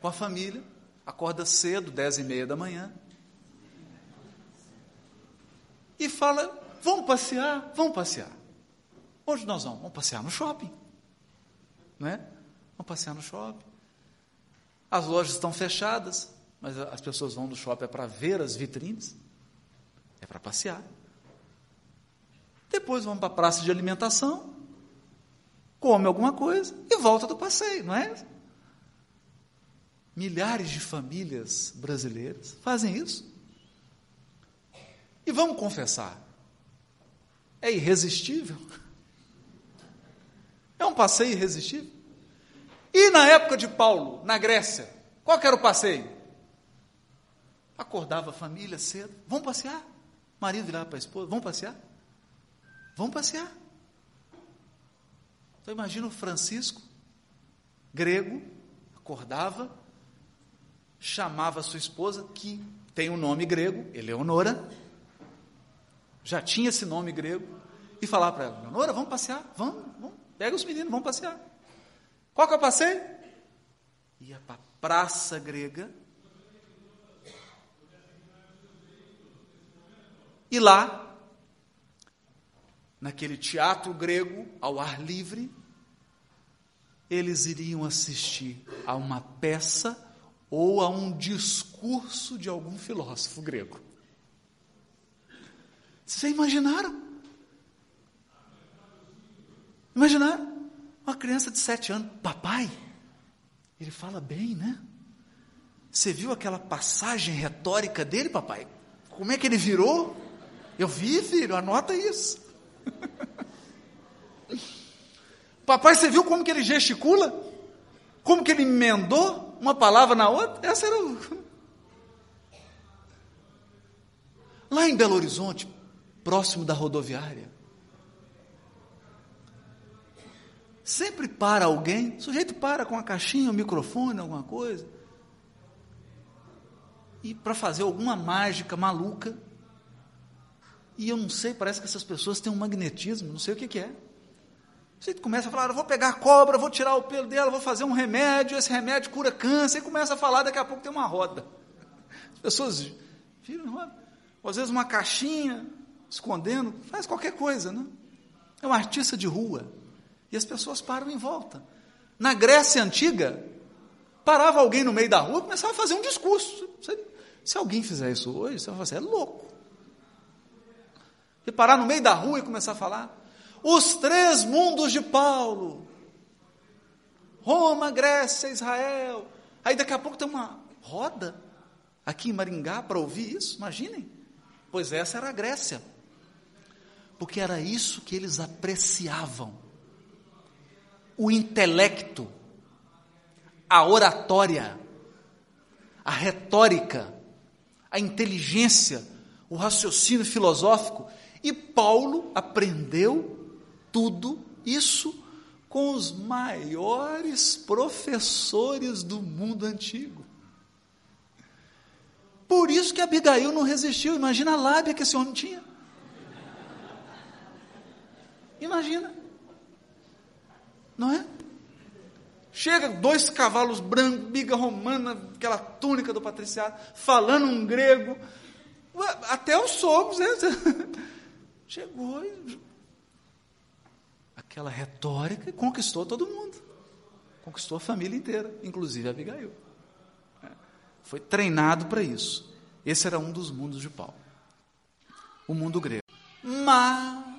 com a família, acorda cedo, dez e meia da manhã, e fala: vamos passear, vamos passear. Onde nós vamos? Vamos passear no shopping. Não é? Vamos passear no shopping. As lojas estão fechadas, mas as pessoas vão no shopping é para ver as vitrines, é para passear. Depois vamos para a praça de alimentação, come alguma coisa e volta do passeio, não é? Milhares de famílias brasileiras fazem isso. E vamos confessar, é irresistível. É um passeio irresistível. E na época de Paulo, na Grécia, qual era o passeio? Acordava a família cedo, vamos passear. marido virava para a esposa, vamos passear? Vamos passear. Então imagina o Francisco, grego, acordava, chamava sua esposa, que tem um nome grego, Eleonora, já tinha esse nome grego, e falava para ela, Eleonora, vamos passear, vamos, vamos, pega os meninos, vamos passear. Qual que eu passei? Ia para a praça grega, e lá, naquele teatro grego, ao ar livre, eles iriam assistir a uma peça ou a um discurso de algum filósofo grego. Vocês imaginaram? Imaginaram? Uma criança de sete anos, papai, ele fala bem, né? Você viu aquela passagem retórica dele, papai? Como é que ele virou? Eu vi, filho, anota isso. papai, você viu como que ele gesticula? Como que ele emendou? uma palavra na outra, essa era o. Lá em Belo Horizonte, próximo da rodoviária, sempre para alguém, o sujeito para com a caixinha, o microfone, alguma coisa, e para fazer alguma mágica maluca, e eu não sei, parece que essas pessoas têm um magnetismo, não sei o que, que é. Você começa a falar, eu vou pegar a cobra, vou tirar o pelo dela, vou fazer um remédio, esse remédio cura câncer, e começa a falar, daqui a pouco tem uma roda. As pessoas viram roda. Ou às vezes uma caixinha, escondendo, faz qualquer coisa, né? É um artista de rua. E as pessoas param em volta. Na Grécia Antiga, parava alguém no meio da rua e começava a fazer um discurso. Se alguém fizer isso hoje, você vai assim, é louco. E parar no meio da rua e começar a falar os três mundos de Paulo. Roma, Grécia, Israel. Aí daqui a pouco tem uma roda aqui em Maringá para ouvir isso, imaginem. Pois essa era a Grécia. Porque era isso que eles apreciavam. O intelecto, a oratória, a retórica, a inteligência, o raciocínio filosófico. E Paulo aprendeu tudo isso com os maiores professores do mundo antigo. Por isso que Abigail não resistiu. Imagina a lábia que esse homem tinha. Imagina. Não é? Chega dois cavalos brancos, biga romana, aquela túnica do patriciado, falando um grego. Até os sogros, né? chegou e aquela retórica conquistou todo mundo. Conquistou a família inteira, inclusive Abigail. É. Foi treinado para isso. Esse era um dos mundos de Paulo. O mundo grego. Mas.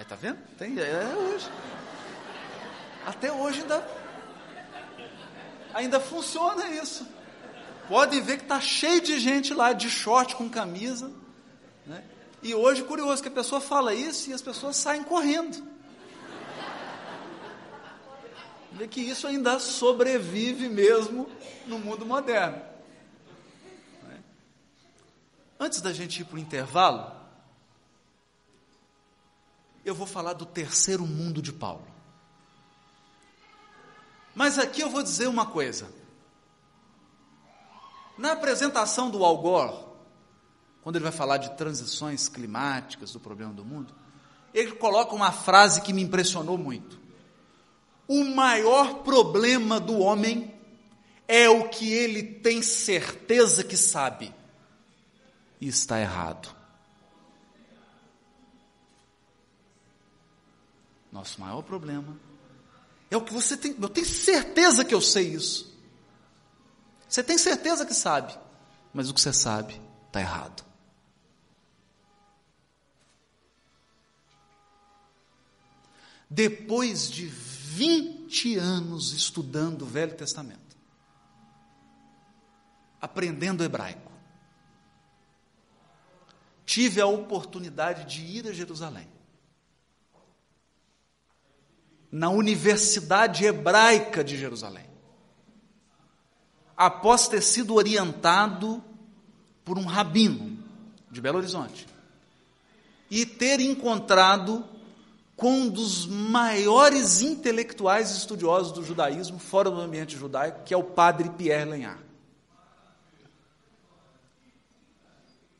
Aí tá vendo? Tem, é hoje. Até hoje ainda. Ainda funciona isso. Pode ver que está cheio de gente lá de short com camisa. Né? E hoje, curioso, que a pessoa fala isso e as pessoas saem correndo. Vê que isso ainda sobrevive mesmo no mundo moderno. Né? Antes da gente ir para o intervalo, eu vou falar do terceiro mundo de Paulo. Mas aqui eu vou dizer uma coisa. Na apresentação do Al Gore, quando ele vai falar de transições climáticas, do problema do mundo, ele coloca uma frase que me impressionou muito. O maior problema do homem é o que ele tem certeza que sabe e está errado. Nosso maior problema é o que você tem. Eu tenho certeza que eu sei isso. Você tem certeza que sabe, mas o que você sabe está errado. Depois de 20 anos estudando o Velho Testamento, aprendendo hebraico, tive a oportunidade de ir a Jerusalém. Na Universidade Hebraica de Jerusalém. Após ter sido orientado por um rabino de Belo Horizonte e ter encontrado com um dos maiores intelectuais estudiosos do judaísmo fora do ambiente judaico, que é o padre Pierre Lenhard.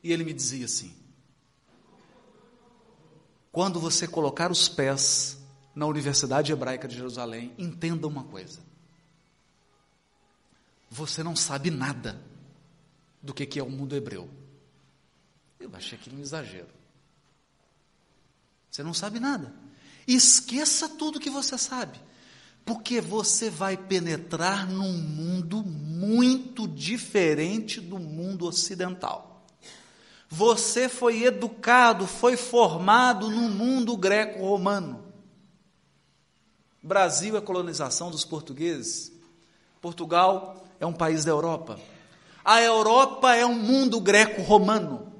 E ele me dizia assim: quando você colocar os pés na Universidade Hebraica de Jerusalém, entenda uma coisa. Você não sabe nada do que é o mundo hebreu. Eu achei aquilo um exagero. Você não sabe nada. Esqueça tudo que você sabe, porque você vai penetrar num mundo muito diferente do mundo ocidental. Você foi educado, foi formado no mundo greco-romano. Brasil é colonização dos portugueses. Portugal é um país da Europa. A Europa é um mundo greco-romano.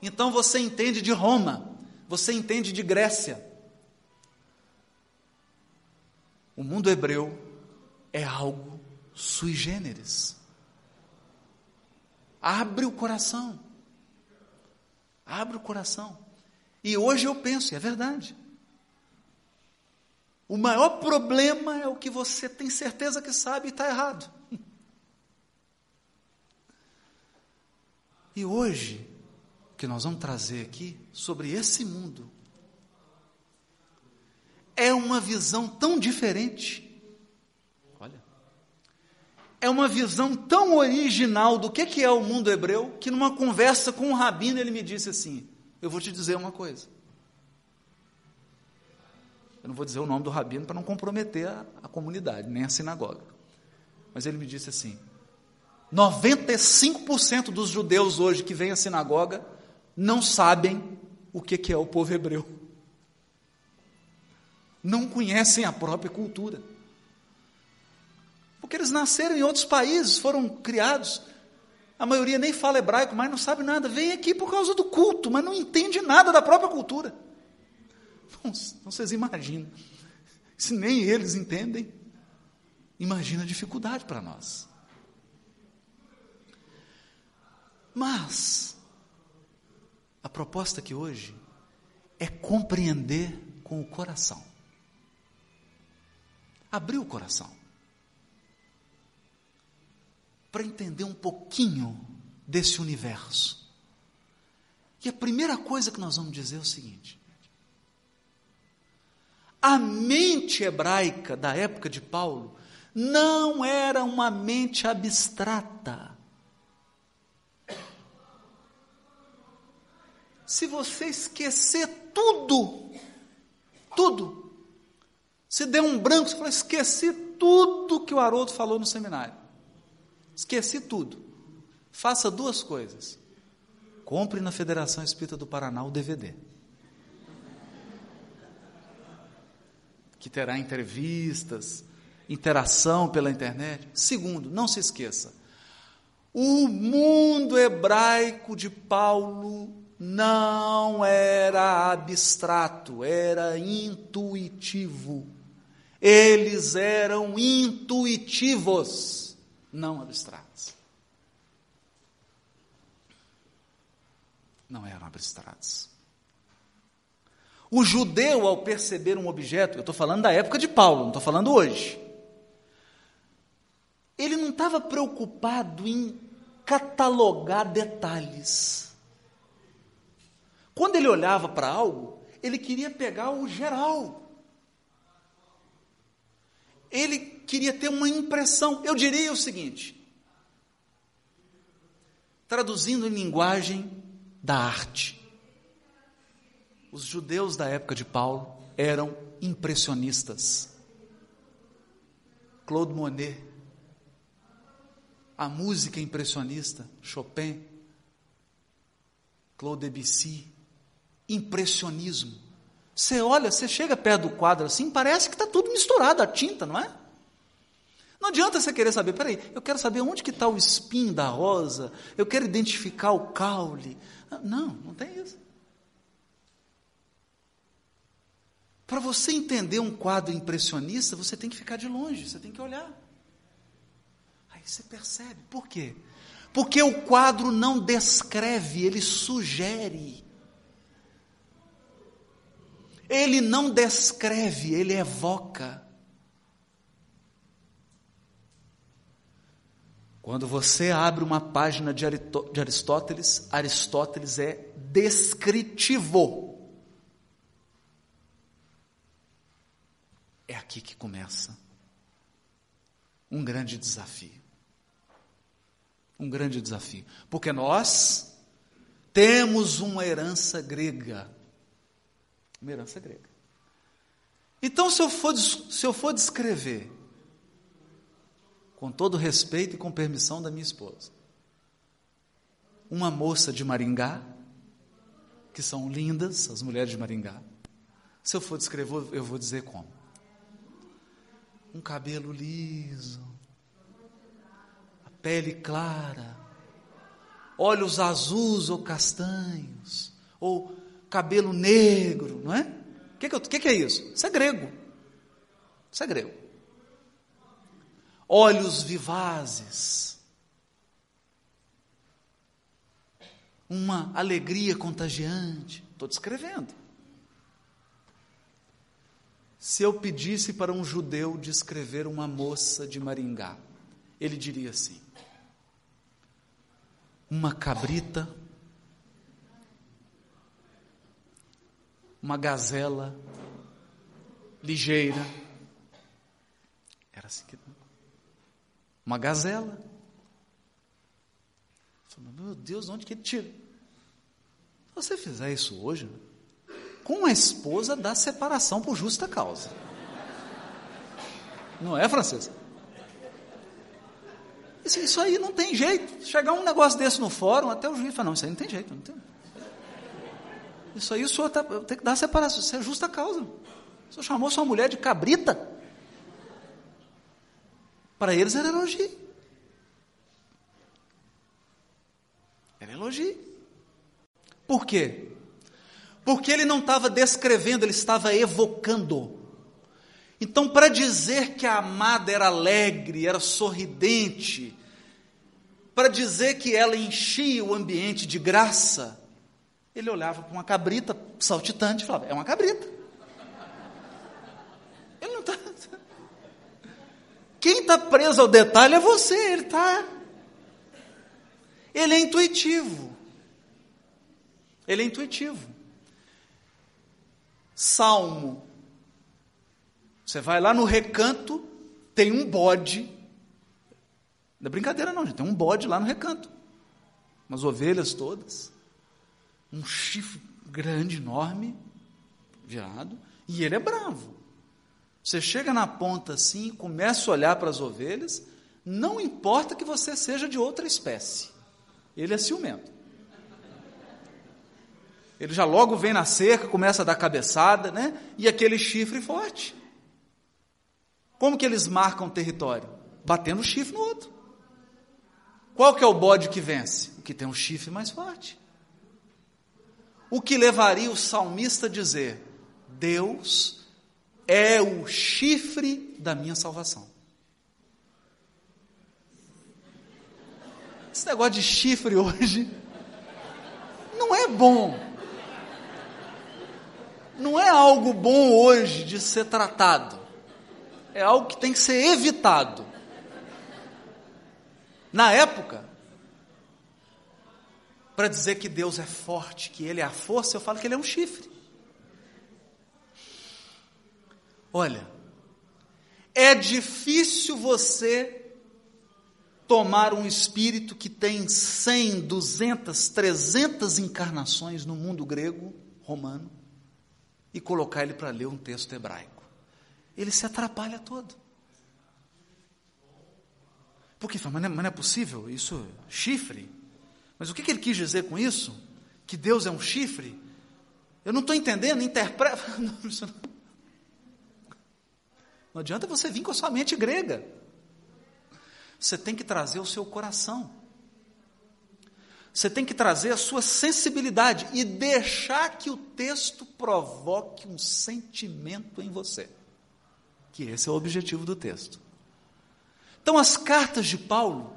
Então você entende de Roma, você entende de Grécia, o mundo hebreu é algo sui generis. Abre o coração. Abre o coração. E hoje eu penso, e é verdade. O maior problema é o que você tem certeza que sabe e está errado. E hoje, o que nós vamos trazer aqui sobre esse mundo é uma visão tão diferente. Olha. É uma visão tão original do que, que é o mundo hebreu, que numa conversa com um rabino ele me disse assim: Eu vou te dizer uma coisa. Eu não vou dizer o nome do rabino para não comprometer a, a comunidade, nem a sinagoga. Mas ele me disse assim: 95% dos judeus hoje que vêm à sinagoga não sabem o que, que é o povo hebreu não conhecem a própria cultura. Porque eles nasceram em outros países, foram criados. A maioria nem fala hebraico, mas não sabe nada. Vem aqui por causa do culto, mas não entende nada da própria cultura. Não, vocês imaginam. Se nem eles entendem, imagina a dificuldade para nós. Mas, a proposta aqui hoje é compreender com o coração abrir o coração para entender um pouquinho desse universo. E a primeira coisa que nós vamos dizer é o seguinte: a mente hebraica da época de Paulo não era uma mente abstrata. se você esquecer tudo, tudo, se der um branco, você fala, esqueci tudo que o Haroldo falou no seminário. Esqueci tudo. Faça duas coisas. Compre na Federação Espírita do Paraná o DVD. Que terá entrevistas, interação pela internet. Segundo, não se esqueça, o mundo hebraico de Paulo não era abstrato, era intuitivo. Eles eram intuitivos, não abstratos. Não eram abstratos. O judeu, ao perceber um objeto, eu estou falando da época de Paulo, não estou falando hoje. Ele não estava preocupado em catalogar detalhes. Quando ele olhava para algo, ele queria pegar o geral. Ele queria ter uma impressão. Eu diria o seguinte: traduzindo em linguagem da arte. Os judeus da época de Paulo eram impressionistas. Claude Monet, a música impressionista, Chopin, Claude Debussy, impressionismo. Você olha, você chega perto do quadro assim, parece que está tudo misturado, a tinta, não é? Não adianta você querer saber, peraí, eu quero saber onde que está o espinho da rosa, eu quero identificar o caule. Não, não tem isso. Para você entender um quadro impressionista, você tem que ficar de longe, você tem que olhar. Aí você percebe. Por quê? Porque o quadro não descreve, ele sugere. Ele não descreve, ele evoca. Quando você abre uma página de Aristóteles, Aristóteles é descritivo. É aqui que começa um grande desafio um grande desafio, porque nós temos uma herança grega. Uma herança grega. Então, se eu for, se eu for descrever, com todo respeito e com permissão da minha esposa, uma moça de Maringá, que são lindas, as mulheres de Maringá, se eu for descrever, eu vou dizer como. Um cabelo liso, pele clara, olhos azuis ou castanhos, ou cabelo negro, não é? O que, que, que, é isso? Isso é grego. Isso é grego. Olhos vivazes. Uma alegria contagiante. Estou descrevendo. Se eu pedisse para um judeu descrever uma moça de Maringá, ele diria assim: uma cabrita, uma gazela ligeira. Era assim que. Uma gazela. Meu Deus, onde que ele tira? Se você fizer isso hoje, com a esposa dá separação por justa causa. Não é, Francesa? Isso, isso aí não tem jeito. Chegar um negócio desse no fórum, até o juiz fala, não, isso aí não tem jeito. Não tem. Isso aí o senhor tá, tem que dar separação, isso é justa causa. O senhor chamou sua mulher de cabrita. Para eles era elogio. Era elogio. Por quê? Porque ele não estava descrevendo, ele estava evocando. Então, para dizer que a amada era alegre, era sorridente, para dizer que ela enchia o ambiente de graça, ele olhava para uma cabrita saltitante e falava: É uma cabrita. Ele não está. Quem está preso ao detalhe é você, ele está. Ele é intuitivo. Ele é intuitivo. Salmo você vai lá no recanto, tem um bode. Não é brincadeira, não, gente. Tem um bode lá no recanto. Umas ovelhas todas. um chifre grande, enorme, virado, e ele é bravo. Você chega na ponta assim, começa a olhar para as ovelhas, não importa que você seja de outra espécie, ele é ciumento. Ele já logo vem na cerca, começa a dar cabeçada, né? E aquele chifre forte. Como que eles marcam o território? Batendo o chifre no outro. Qual que é o bode que vence? O que tem um chifre mais forte. O que levaria o salmista a dizer: Deus é o chifre da minha salvação. Esse negócio de chifre hoje não é bom. Não é algo bom hoje de ser tratado. É algo que tem que ser evitado. Na época, para dizer que Deus é forte, que Ele é a força, eu falo que Ele é um chifre. Olha, é difícil você tomar um espírito que tem 100, 200, 300 encarnações no mundo grego, romano, e colocar ele para ler um texto hebraico. Ele se atrapalha todo. Porque mas não, é, mas não é possível isso, chifre. Mas o que, que ele quis dizer com isso? Que Deus é um chifre? Eu não estou entendendo, interpreta. Não... não adianta você vir com a sua mente grega. Você tem que trazer o seu coração. Você tem que trazer a sua sensibilidade e deixar que o texto provoque um sentimento em você. Que esse é o objetivo do texto. Então, as cartas de Paulo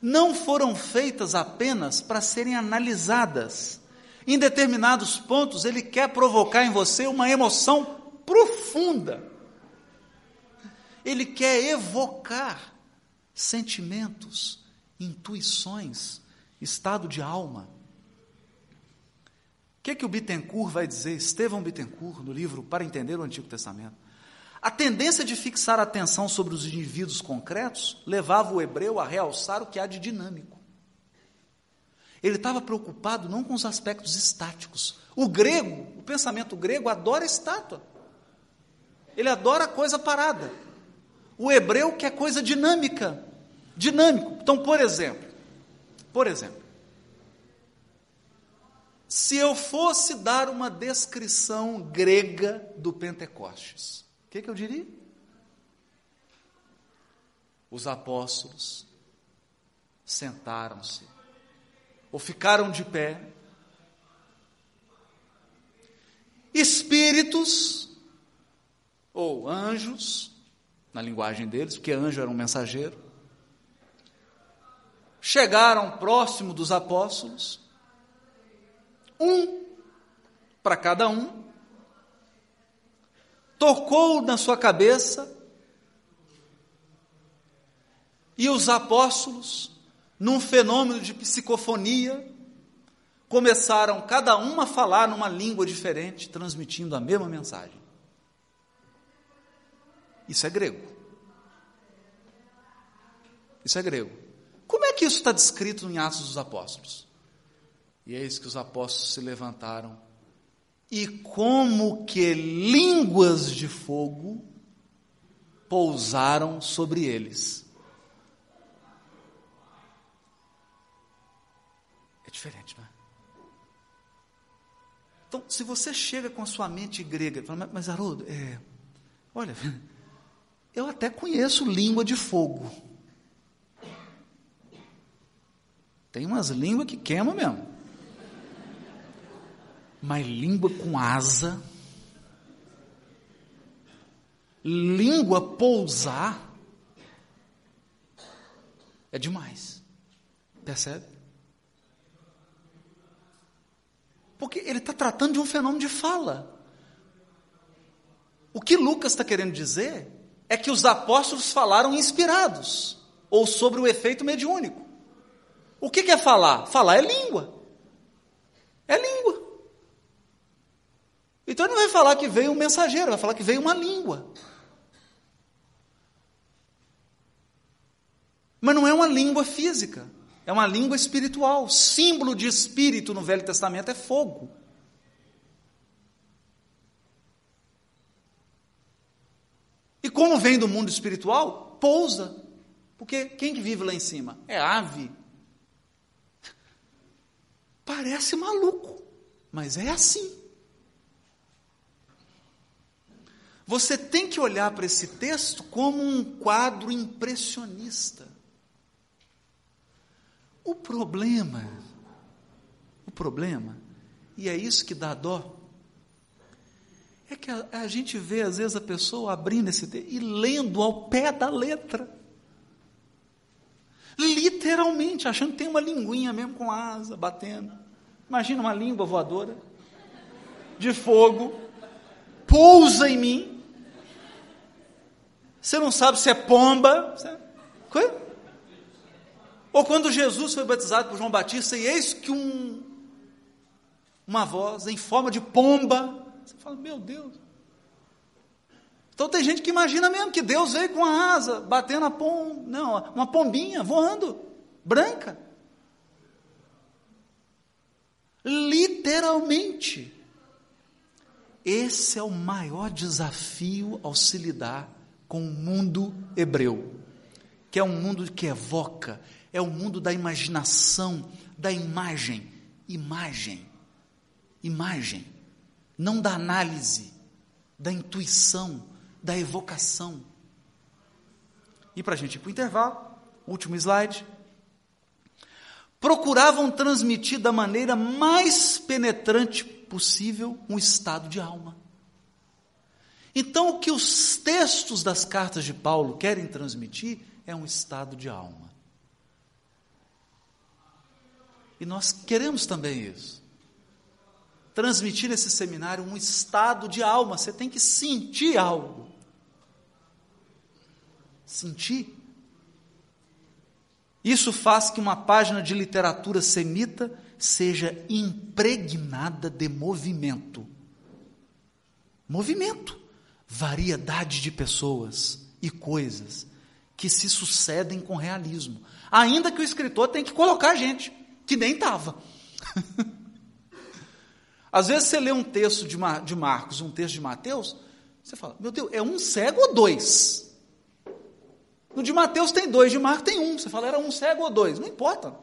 não foram feitas apenas para serem analisadas. Em determinados pontos, ele quer provocar em você uma emoção profunda. Ele quer evocar sentimentos, intuições, estado de alma. O que, é que o Bittencourt vai dizer, Estevão Bittencourt, no livro Para Entender o Antigo Testamento? A tendência de fixar a atenção sobre os indivíduos concretos levava o hebreu a realçar o que há de dinâmico. Ele estava preocupado não com os aspectos estáticos. O grego, o pensamento grego adora estátua. Ele adora coisa parada. O hebreu quer coisa dinâmica. Dinâmico. Então, por exemplo, por exemplo, se eu fosse dar uma descrição grega do Pentecostes, o que, que eu diria? Os apóstolos sentaram-se, ou ficaram de pé, espíritos, ou anjos, na linguagem deles, porque anjo era um mensageiro, chegaram próximo dos apóstolos, um para cada um, tocou na sua cabeça, e os apóstolos, num fenômeno de psicofonia, começaram cada um a falar numa língua diferente, transmitindo a mesma mensagem. Isso é grego. Isso é grego. Como é que isso está descrito em Atos dos Apóstolos? E é isso que os apóstolos se levantaram e como que línguas de fogo pousaram sobre eles. É diferente, não é? Então, se você chega com a sua mente grega, fala, mas Haroldo, é, olha, eu até conheço língua de fogo. Tem umas línguas que queimam mesmo. Mas língua com asa, língua pousar, é demais. Percebe? Porque ele está tratando de um fenômeno de fala. O que Lucas está querendo dizer é que os apóstolos falaram inspirados, ou sobre o efeito mediúnico. O que é falar? Falar é língua. É língua. Então ele não vai falar que veio um mensageiro, vai falar que veio uma língua. Mas não é uma língua física. É uma língua espiritual. Símbolo de espírito no Velho Testamento é fogo. E como vem do mundo espiritual, pousa. Porque quem que vive lá em cima? É ave. Parece maluco, mas é assim. Você tem que olhar para esse texto como um quadro impressionista. O problema, o problema, e é isso que dá dó, é que a, a gente vê às vezes a pessoa abrindo esse texto e lendo ao pé da letra. Literalmente, achando que tem uma linguinha mesmo com asa batendo. Imagina uma língua voadora de fogo, pousa em mim. Você não sabe se é pomba. Coisa? Ou quando Jesus foi batizado por João Batista, e eis que um, uma voz em forma de pomba, você fala, meu Deus. Então tem gente que imagina mesmo que Deus veio com a asa, batendo a pom, não, uma pombinha voando, branca. Literalmente. Esse é o maior desafio ao se lidar com o mundo hebreu, que é um mundo que evoca, é o mundo da imaginação, da imagem. Imagem. Imagem. Não da análise, da intuição, da evocação. E para a gente ir para o intervalo, último slide. Procuravam transmitir da maneira mais penetrante possível um estado de alma. Então, o que os textos das cartas de Paulo querem transmitir é um estado de alma. E nós queremos também isso. Transmitir nesse seminário um estado de alma, você tem que sentir algo. Sentir. Isso faz que uma página de literatura semita seja impregnada de movimento. Movimento. Variedade de pessoas e coisas que se sucedem com realismo. Ainda que o escritor tenha que colocar gente que nem estava. Às vezes você lê um texto de, Mar, de Marcos, um texto de Mateus, você fala, meu Deus, é um cego ou dois? No de Mateus tem dois, de Marcos tem um. Você fala, era um cego ou dois? Não importa.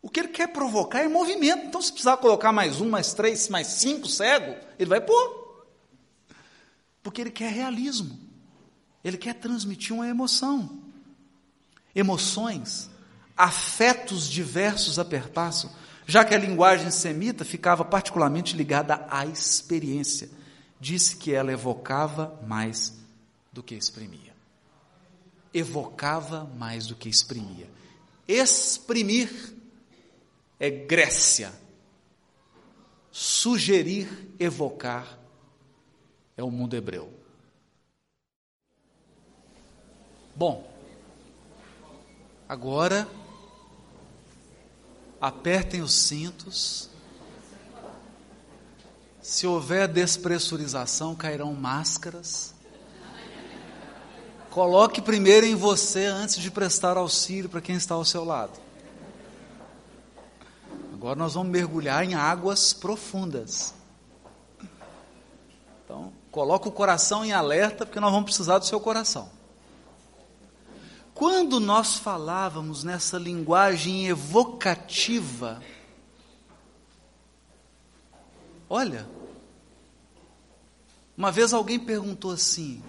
O que ele quer provocar é movimento. Então, se precisar colocar mais um, mais três, mais cinco cegos, ele vai pôr. Porque ele quer realismo. Ele quer transmitir uma emoção. Emoções afetos diversos a perpassam, já que a linguagem semita ficava particularmente ligada à experiência. Disse que ela evocava mais do que exprimia. Evocava mais do que exprimia. Exprimir é Grécia. Sugerir, evocar é o mundo hebreu. Bom, agora apertem os cintos. Se houver despressurização, cairão máscaras. Coloque primeiro em você antes de prestar auxílio para quem está ao seu lado. Agora nós vamos mergulhar em águas profundas. Então, coloque o coração em alerta, porque nós vamos precisar do seu coração. Quando nós falávamos nessa linguagem evocativa, olha, uma vez alguém perguntou assim: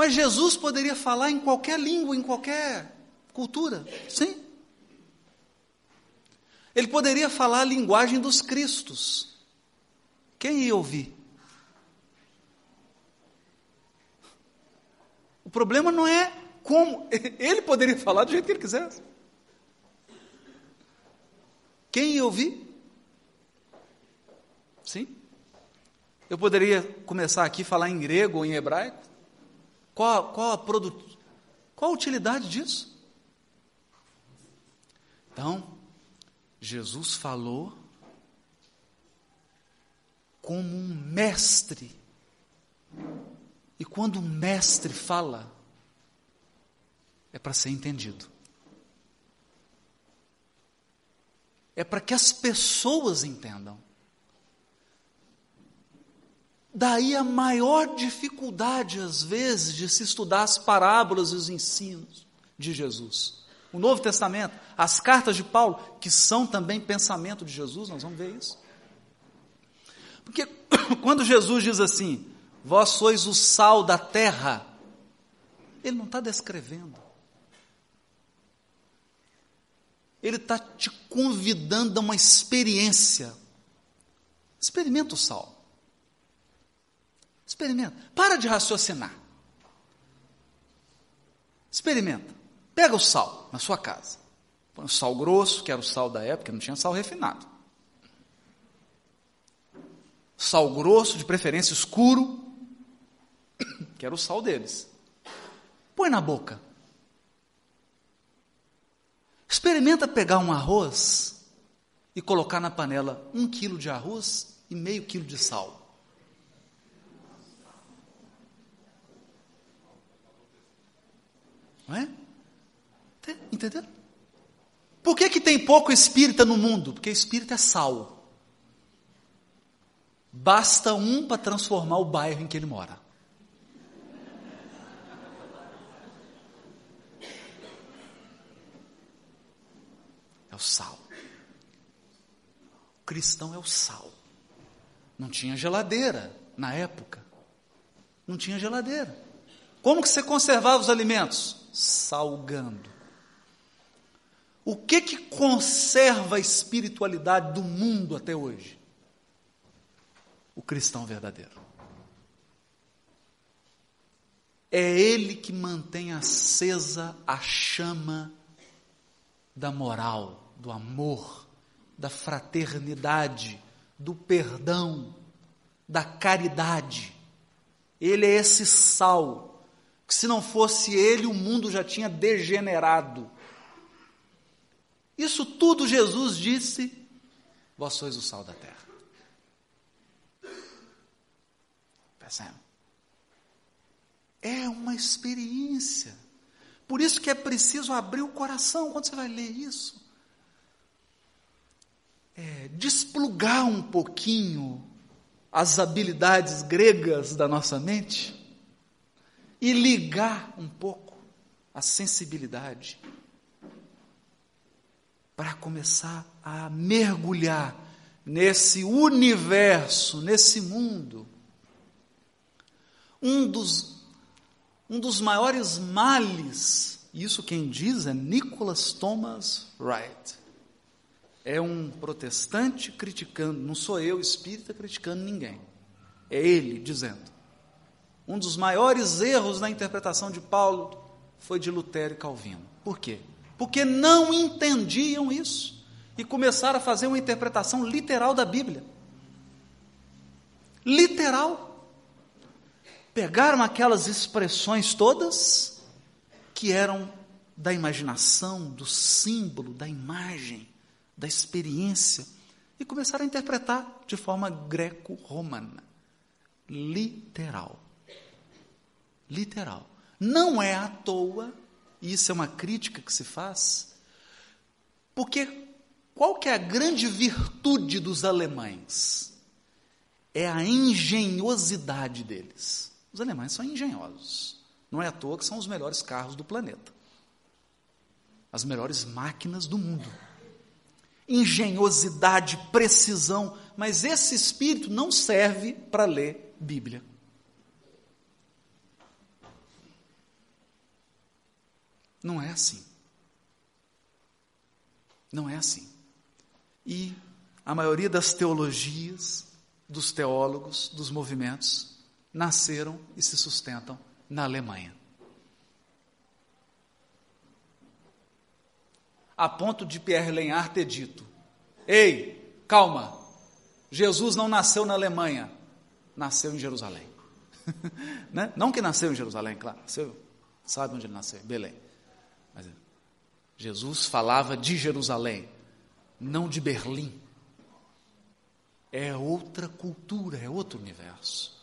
mas Jesus poderia falar em qualquer língua, em qualquer cultura? Sim. Ele poderia falar a linguagem dos cristos. Quem ia ouvir? O problema não é como. Ele poderia falar do jeito que ele quisesse. Quem ia ouvir? Sim. Eu poderia começar aqui a falar em grego ou em hebraico? Qual, qual, a, produ... qual a utilidade disso? Então, Jesus falou como um mestre. E quando um mestre fala, é para ser entendido. É para que as pessoas entendam. Daí a maior dificuldade, às vezes, de se estudar as parábolas e os ensinos de Jesus. O Novo Testamento, as cartas de Paulo, que são também pensamento de Jesus, nós vamos ver isso. Porque quando Jesus diz assim, vós sois o sal da terra, ele não está descrevendo. Ele está te convidando a uma experiência. Experimenta o sal. Experimenta. Para de raciocinar. Experimenta. Pega o sal na sua casa. Põe o sal grosso, que era o sal da época, não tinha sal refinado. Sal grosso, de preferência escuro, que era o sal deles. Põe na boca. Experimenta pegar um arroz e colocar na panela um quilo de arroz e meio quilo de sal. Não é? Entendeu? Por que, que tem pouco espírita no mundo? Porque espírita é sal. Basta um para transformar o bairro em que ele mora. É o sal. O cristão é o sal. Não tinha geladeira na época. Não tinha geladeira. Como que você conservava os alimentos? Salgando. O que que conserva a espiritualidade do mundo até hoje? O cristão verdadeiro. É ele que mantém acesa a chama da moral, do amor, da fraternidade, do perdão, da caridade. Ele é esse sal, que se não fosse ele, o mundo já tinha degenerado isso tudo Jesus disse: Vós sois o sal da terra. Percebe? É uma experiência. Por isso que é preciso abrir o coração quando você vai ler isso. É, desplugar um pouquinho as habilidades gregas da nossa mente e ligar um pouco a sensibilidade para começar a mergulhar nesse universo, nesse mundo. Um dos, um dos maiores males, isso quem diz é Nicholas Thomas Wright. É um protestante criticando, não sou eu espírita criticando ninguém. É ele dizendo. Um dos maiores erros na interpretação de Paulo foi de Lutero e Calvino. Por quê? porque não entendiam isso e começaram a fazer uma interpretação literal da Bíblia. Literal. Pegaram aquelas expressões todas que eram da imaginação, do símbolo, da imagem, da experiência, e começaram a interpretar de forma greco-romana. Literal. Literal. Não é à toa e isso é uma crítica que se faz, porque qual que é a grande virtude dos alemães? É a engenhosidade deles. Os alemães são engenhosos. Não é à toa que são os melhores carros do planeta. As melhores máquinas do mundo. Engenhosidade, precisão, mas esse espírito não serve para ler Bíblia. Não é assim. Não é assim. E a maioria das teologias, dos teólogos, dos movimentos, nasceram e se sustentam na Alemanha. A ponto de Pierre Lenhart ter dito: Ei, calma, Jesus não nasceu na Alemanha, nasceu em Jerusalém. né? Não que nasceu em Jerusalém, claro, nasceu, sabe onde ele nasceu? Belém. Jesus falava de Jerusalém, não de Berlim. É outra cultura, é outro universo.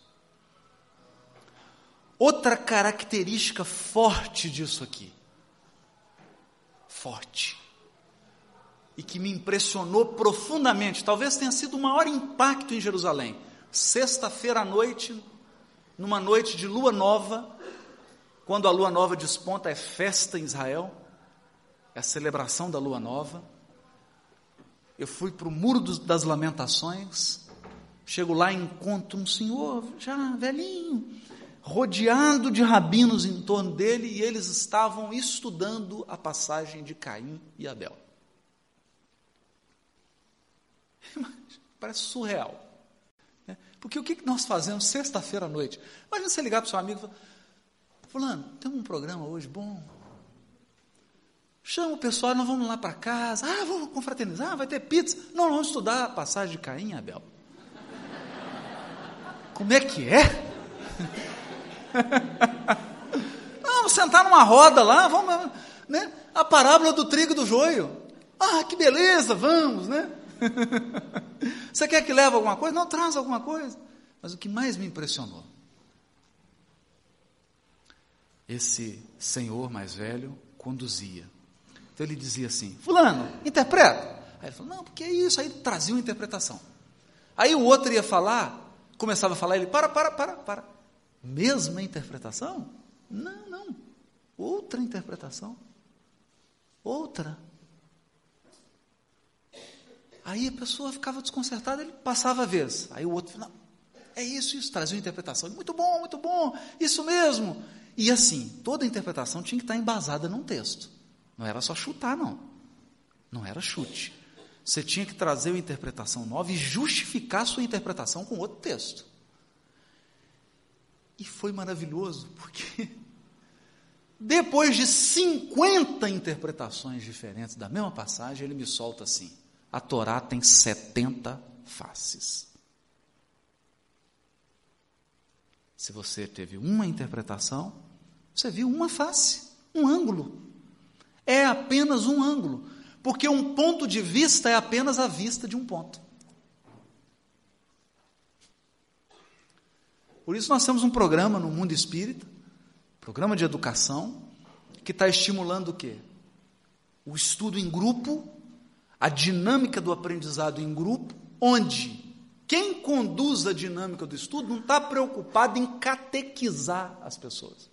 Outra característica forte disso aqui. Forte. e que me impressionou profundamente, talvez tenha sido o maior impacto em Jerusalém. Sexta-feira à noite, numa noite de lua nova, quando a lua nova desponta, é festa em Israel, é a celebração da lua nova. Eu fui para o Muro das Lamentações, chego lá e encontro um senhor, já velhinho, rodeado de rabinos em torno dele, e eles estavam estudando a passagem de Caim e Abel. Parece surreal. Né? Porque o que nós fazemos sexta-feira à noite? Imagina você ligar para o seu amigo e falar, fulano, tem um programa hoje bom. Chama o pessoal, nós vamos lá para casa. Ah, vamos confraternizar, vai ter pizza. Não, vamos estudar a passagem de Caim Abel. Como é que é? vamos sentar numa roda lá, vamos, né? A parábola do trigo e do joio. Ah, que beleza, vamos, né? Você quer que leve alguma coisa? Não, traz alguma coisa. Mas o que mais me impressionou, esse senhor mais velho conduzia. Então ele dizia assim: Fulano, interpreta. Aí ele falou: Não, porque é isso. Aí trazia uma interpretação. Aí o outro ia falar, começava a falar, ele: Para, para, para, para. Mesma interpretação? Não, não. Outra interpretação. Outra. Aí a pessoa ficava desconcertada, ele passava a vez. Aí o outro, não, é isso, isso, trazia uma interpretação. Muito bom, muito bom, isso mesmo. E assim, toda interpretação tinha que estar embasada num texto. Não era só chutar, não. Não era chute. Você tinha que trazer uma interpretação nova e justificar sua interpretação com outro texto. E foi maravilhoso, porque depois de 50 interpretações diferentes da mesma passagem, ele me solta assim: a Torá tem 70 faces. Se você teve uma interpretação, você viu uma face, um ângulo. É apenas um ângulo, porque um ponto de vista é apenas a vista de um ponto. Por isso nós temos um programa no mundo espírita, programa de educação, que está estimulando o quê? O estudo em grupo a dinâmica do aprendizado em grupo, onde quem conduz a dinâmica do estudo não está preocupado em catequizar as pessoas.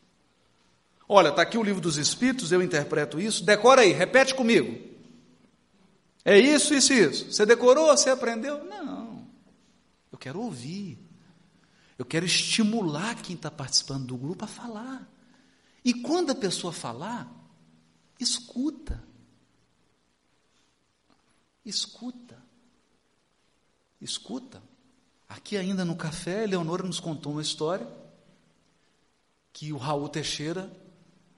Olha, está aqui o livro dos Espíritos, eu interpreto isso, decora aí, repete comigo. É isso, isso, isso. Você decorou, você aprendeu? Não. Eu quero ouvir. Eu quero estimular quem está participando do grupo a falar. E quando a pessoa falar, escuta. Escuta. Escuta. Aqui ainda no café, Leonora nos contou uma história que o Raul Teixeira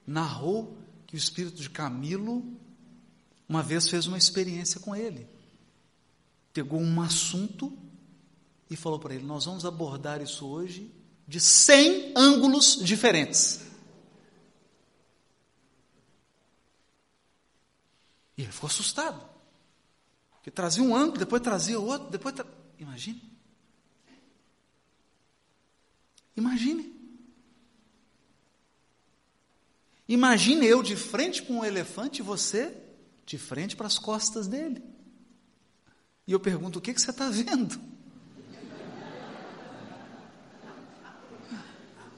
narrou que o espírito de Camilo uma vez fez uma experiência com ele. Pegou um assunto e falou para ele: Nós vamos abordar isso hoje de 100 ângulos diferentes. E ele ficou assustado. Que trazia um ângulo, depois trazia outro, depois. Tra... Imagine. Imagine. Imagine eu de frente com um elefante e você de frente para as costas dele. E eu pergunto: o que, que você está vendo?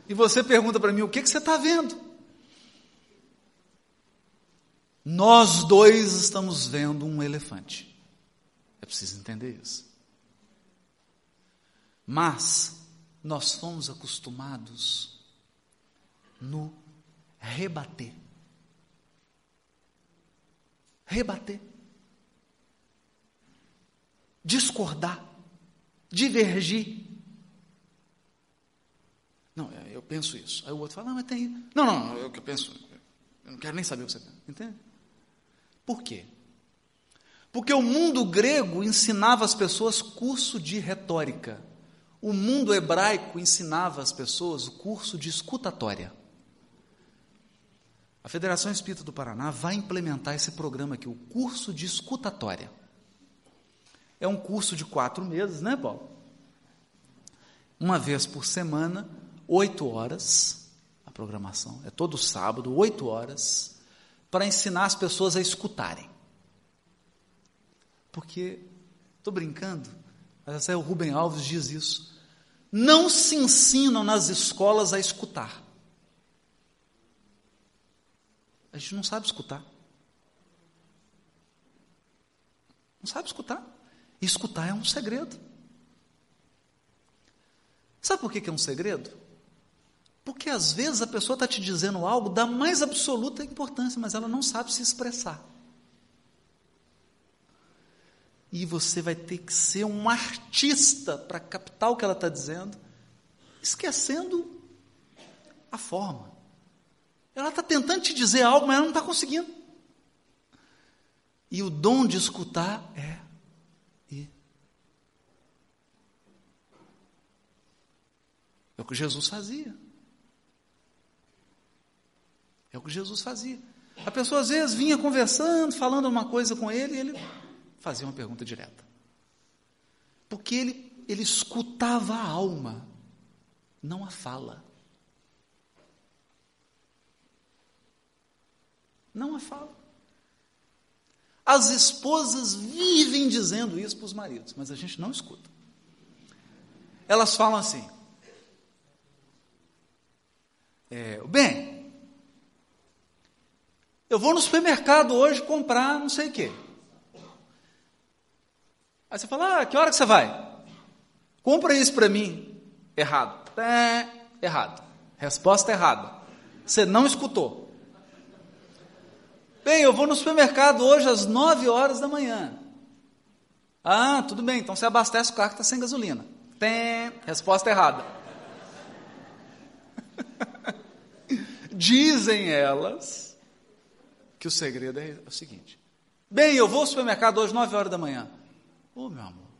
E você pergunta para mim: o que, que você está vendo? Nós dois estamos vendo um elefante. É preciso entender isso. Mas nós fomos acostumados no rebater. Rebater. Discordar. Divergir. Não, é, eu penso isso. Aí o outro fala, não, mas tem. Não, não, eu que penso. Eu não quero nem saber o que você pensa. Entende? Por quê? Porque o mundo grego ensinava as pessoas curso de retórica. O mundo hebraico ensinava as pessoas o curso de escutatória. A Federação Espírita do Paraná vai implementar esse programa aqui, o curso de escutatória. É um curso de quatro meses, né, Paulo? Uma vez por semana, oito horas, a programação, é todo sábado, oito horas, para ensinar as pessoas a escutarem. Porque, estou brincando, mas o Rubem Alves diz isso. Não se ensinam nas escolas a escutar. A gente não sabe escutar. Não sabe escutar. E escutar é um segredo. Sabe por que é um segredo? Porque às vezes a pessoa está te dizendo algo da mais absoluta importância, mas ela não sabe se expressar. E você vai ter que ser um artista para captar o que ela está dizendo, esquecendo a forma. Ela está tentando te dizer algo, mas ela não está conseguindo. E o dom de escutar é ir. É o que Jesus fazia. É o que Jesus fazia. A pessoa às vezes vinha conversando, falando uma coisa com ele, e ele fazia uma pergunta direta. Porque ele, ele escutava a alma, não a fala. Não a fala. As esposas vivem dizendo isso para os maridos, mas a gente não escuta. Elas falam assim: é, bem, eu vou no supermercado hoje comprar não sei o quê. Aí você fala, ah, que hora que você vai? Compra isso para mim. Errado. É, errado. Resposta errada. Você não escutou. Bem, eu vou no supermercado hoje às 9 horas da manhã. Ah, tudo bem, então você abastece o carro que está sem gasolina. Tem, resposta errada. Dizem elas que o segredo é o seguinte: Bem, eu vou ao supermercado hoje, 9 horas da manhã. Ô oh, meu amor,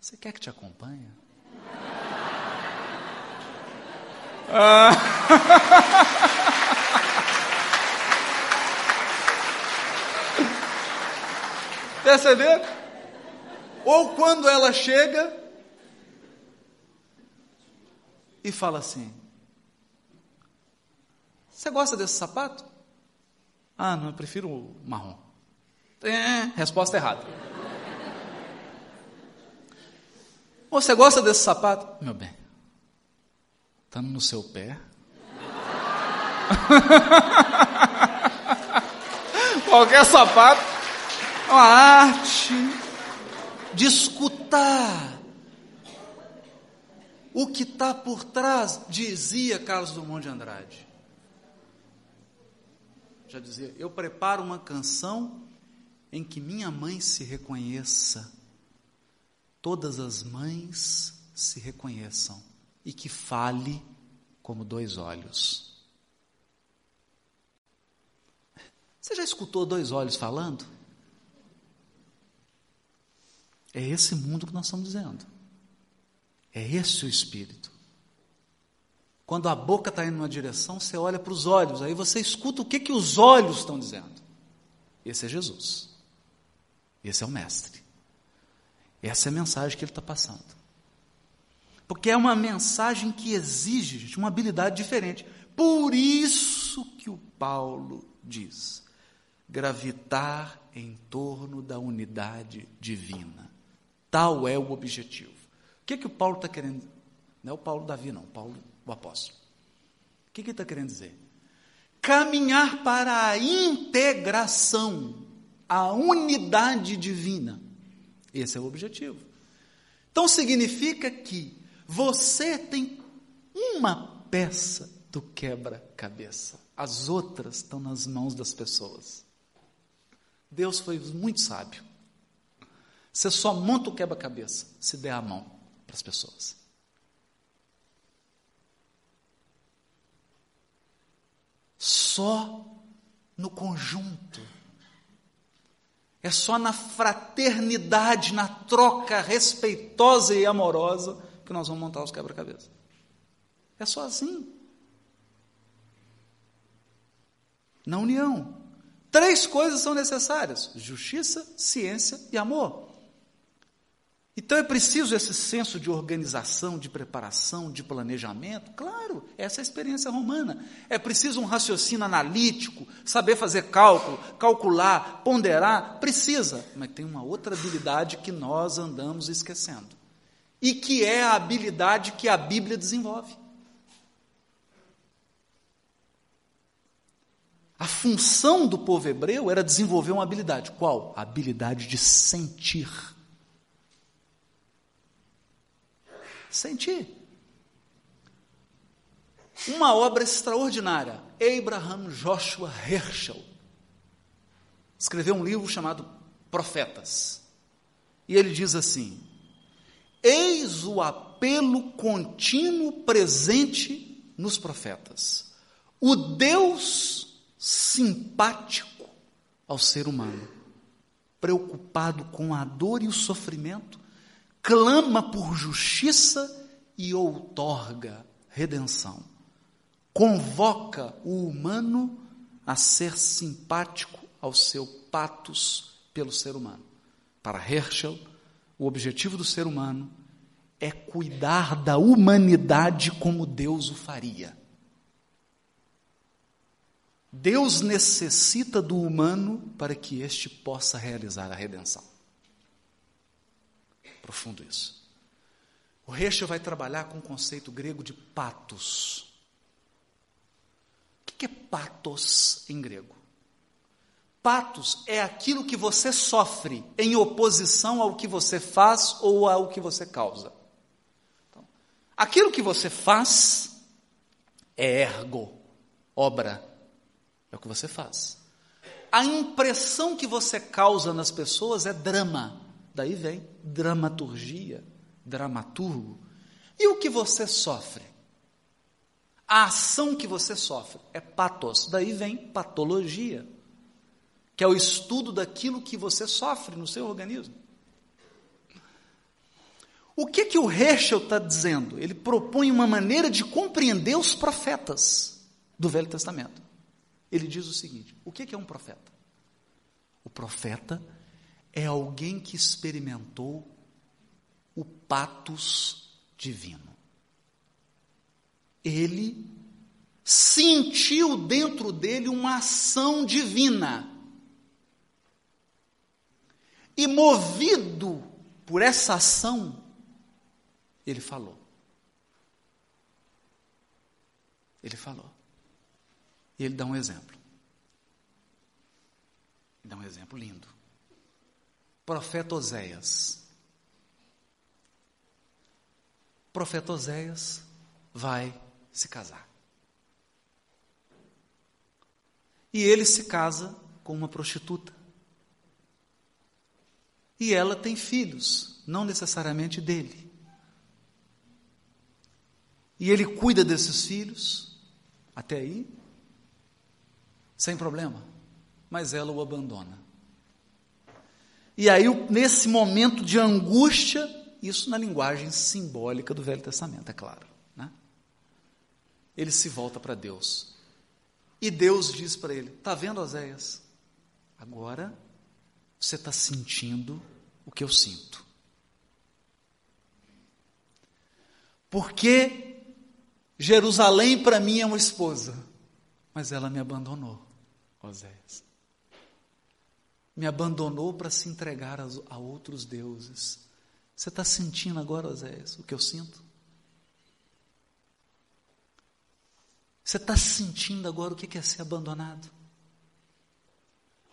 você quer que te acompanhe? ah. Perceberam? Ou quando ela chega e fala assim: Você gosta desse sapato? Ah, não, eu prefiro o marrom. É, resposta errada. Você gosta desse sapato? Meu bem, está no seu pé. Qualquer sapato a arte de escutar o que está por trás, dizia Carlos Drummond de Andrade. Já dizia, eu preparo uma canção em que minha mãe se reconheça, todas as mães se reconheçam e que fale como dois olhos. Você já escutou dois olhos falando? É esse mundo que nós estamos dizendo. É esse o espírito. Quando a boca está indo numa direção, você olha para os olhos, aí você escuta o que, que os olhos estão dizendo. Esse é Jesus. Esse é o Mestre. Essa é a mensagem que ele está passando. Porque é uma mensagem que exige gente, uma habilidade diferente. Por isso que o Paulo diz: gravitar em torno da unidade divina. Tal é o objetivo. O que, que o Paulo está querendo? Não é o Paulo Davi, não, Paulo, o apóstolo. O que, que ele está querendo dizer? Caminhar para a integração, a unidade divina. Esse é o objetivo. Então significa que você tem uma peça do quebra-cabeça, as outras estão nas mãos das pessoas. Deus foi muito sábio. Você só monta o quebra-cabeça se der a mão para as pessoas. Só no conjunto. É só na fraternidade, na troca respeitosa e amorosa que nós vamos montar os quebra-cabeças. É só assim. Na união. Três coisas são necessárias: justiça, ciência e amor. Então é preciso esse senso de organização, de preparação, de planejamento? Claro, essa é a experiência romana. É preciso um raciocínio analítico, saber fazer cálculo, calcular, ponderar, precisa. Mas tem uma outra habilidade que nós andamos esquecendo. E que é a habilidade que a Bíblia desenvolve. A função do povo hebreu era desenvolver uma habilidade. Qual? A habilidade de sentir. Sentir. Uma obra extraordinária. Abraham Joshua Herschel escreveu um livro chamado Profetas. E ele diz assim: Eis o apelo contínuo presente nos profetas. O Deus simpático ao ser humano, preocupado com a dor e o sofrimento, clama por justiça e outorga redenção. Convoca o humano a ser simpático ao seu patos pelo ser humano. Para Herschel, o objetivo do ser humano é cuidar da humanidade como Deus o faria. Deus necessita do humano para que este possa realizar a redenção. Profundo isso. O Rechel vai trabalhar com o conceito grego de patos. O que é patos em grego? Patos é aquilo que você sofre em oposição ao que você faz ou ao que você causa. Então, aquilo que você faz é ergo, obra é o que você faz. A impressão que você causa nas pessoas é drama. Daí vem dramaturgia, dramaturgo. E o que você sofre? A ação que você sofre é patos. Daí vem patologia, que é o estudo daquilo que você sofre no seu organismo. O que que o Heschel está dizendo? Ele propõe uma maneira de compreender os profetas do Velho Testamento ele diz o seguinte: o que é um profeta? O profeta é alguém que experimentou o patos divino. Ele sentiu dentro dele uma ação divina. E movido por essa ação, ele falou. Ele falou. E ele dá um exemplo. Dá um exemplo lindo. Profeta Oséias. Profeta Oséias vai se casar. E ele se casa com uma prostituta. E ela tem filhos, não necessariamente dele. E ele cuida desses filhos, até aí, sem problema, mas ela o abandona. E aí, nesse momento de angústia, isso na linguagem simbólica do Velho Testamento, é claro. Né? Ele se volta para Deus. E Deus diz para ele: Está vendo, Oséias? Agora você está sentindo o que eu sinto. Porque Jerusalém para mim é uma esposa mas ela me abandonou, Oséias. Me abandonou para se entregar a, a outros deuses. Você está sentindo agora, Oséias, o que eu sinto? Você está sentindo agora o que é ser abandonado?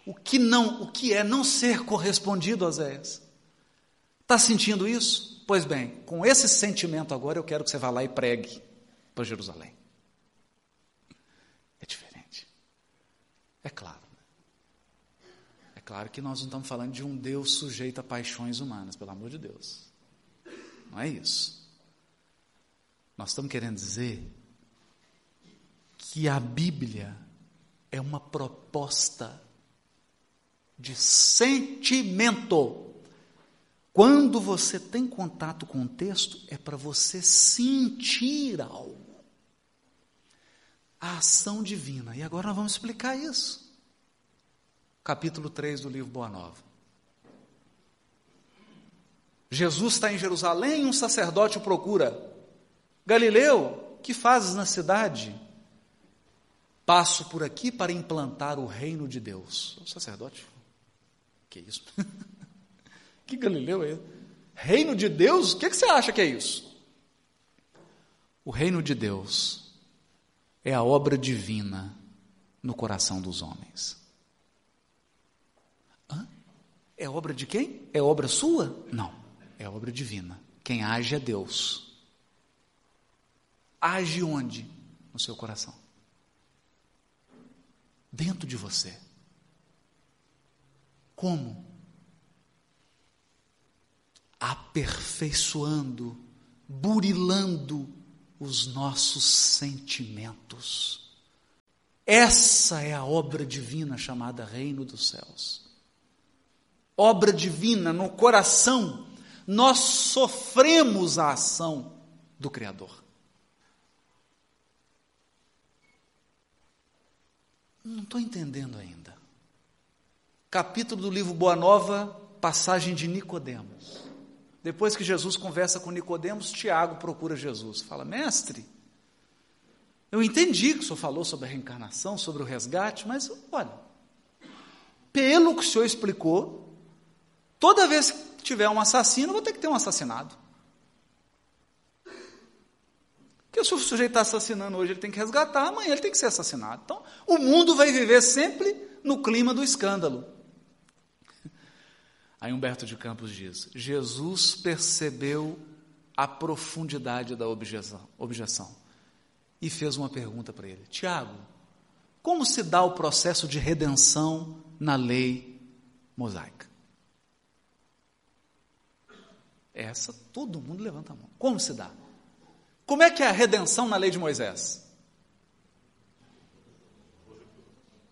O que não, o que é não ser correspondido, Oséias? Está sentindo isso? Pois bem, com esse sentimento agora eu quero que você vá lá e pregue para Jerusalém. É claro. É claro que nós não estamos falando de um Deus sujeito a paixões humanas, pelo amor de Deus. Não é isso. Nós estamos querendo dizer que a Bíblia é uma proposta de sentimento. Quando você tem contato com o texto, é para você sentir algo a ação divina. E agora nós vamos explicar isso. Capítulo 3 do livro Boa Nova. Jesus está em Jerusalém e um sacerdote o procura. Galileu, que fazes na cidade? Passo por aqui para implantar o reino de Deus. O sacerdote, que é isso? que Galileu é? Reino de Deus? O que, que você acha que é isso? O reino de Deus é a obra divina no coração dos homens. É obra de quem? É obra sua? Não, é obra divina. Quem age é Deus. Age onde? No seu coração. Dentro de você. Como? Aperfeiçoando, burilando os nossos sentimentos. Essa é a obra divina chamada Reino dos Céus. Obra divina no coração, nós sofremos a ação do Criador. Não estou entendendo ainda. Capítulo do livro Boa Nova, passagem de Nicodemos. Depois que Jesus conversa com Nicodemos, Tiago procura Jesus. Fala, mestre, eu entendi que o senhor falou sobre a reencarnação, sobre o resgate, mas olha, pelo que o senhor explicou, toda vez que tiver um assassino, vou ter que ter um assassinado. Porque se o sujeito está assassinando hoje, ele tem que resgatar, amanhã ele tem que ser assassinado. Então, o mundo vai viver sempre no clima do escândalo. Aí Humberto de Campos diz: Jesus percebeu a profundidade da objeção, objeção e fez uma pergunta para ele: Tiago, como se dá o processo de redenção na lei mosaica? Essa todo mundo levanta a mão. Como se dá? Como é que é a redenção na lei de Moisés?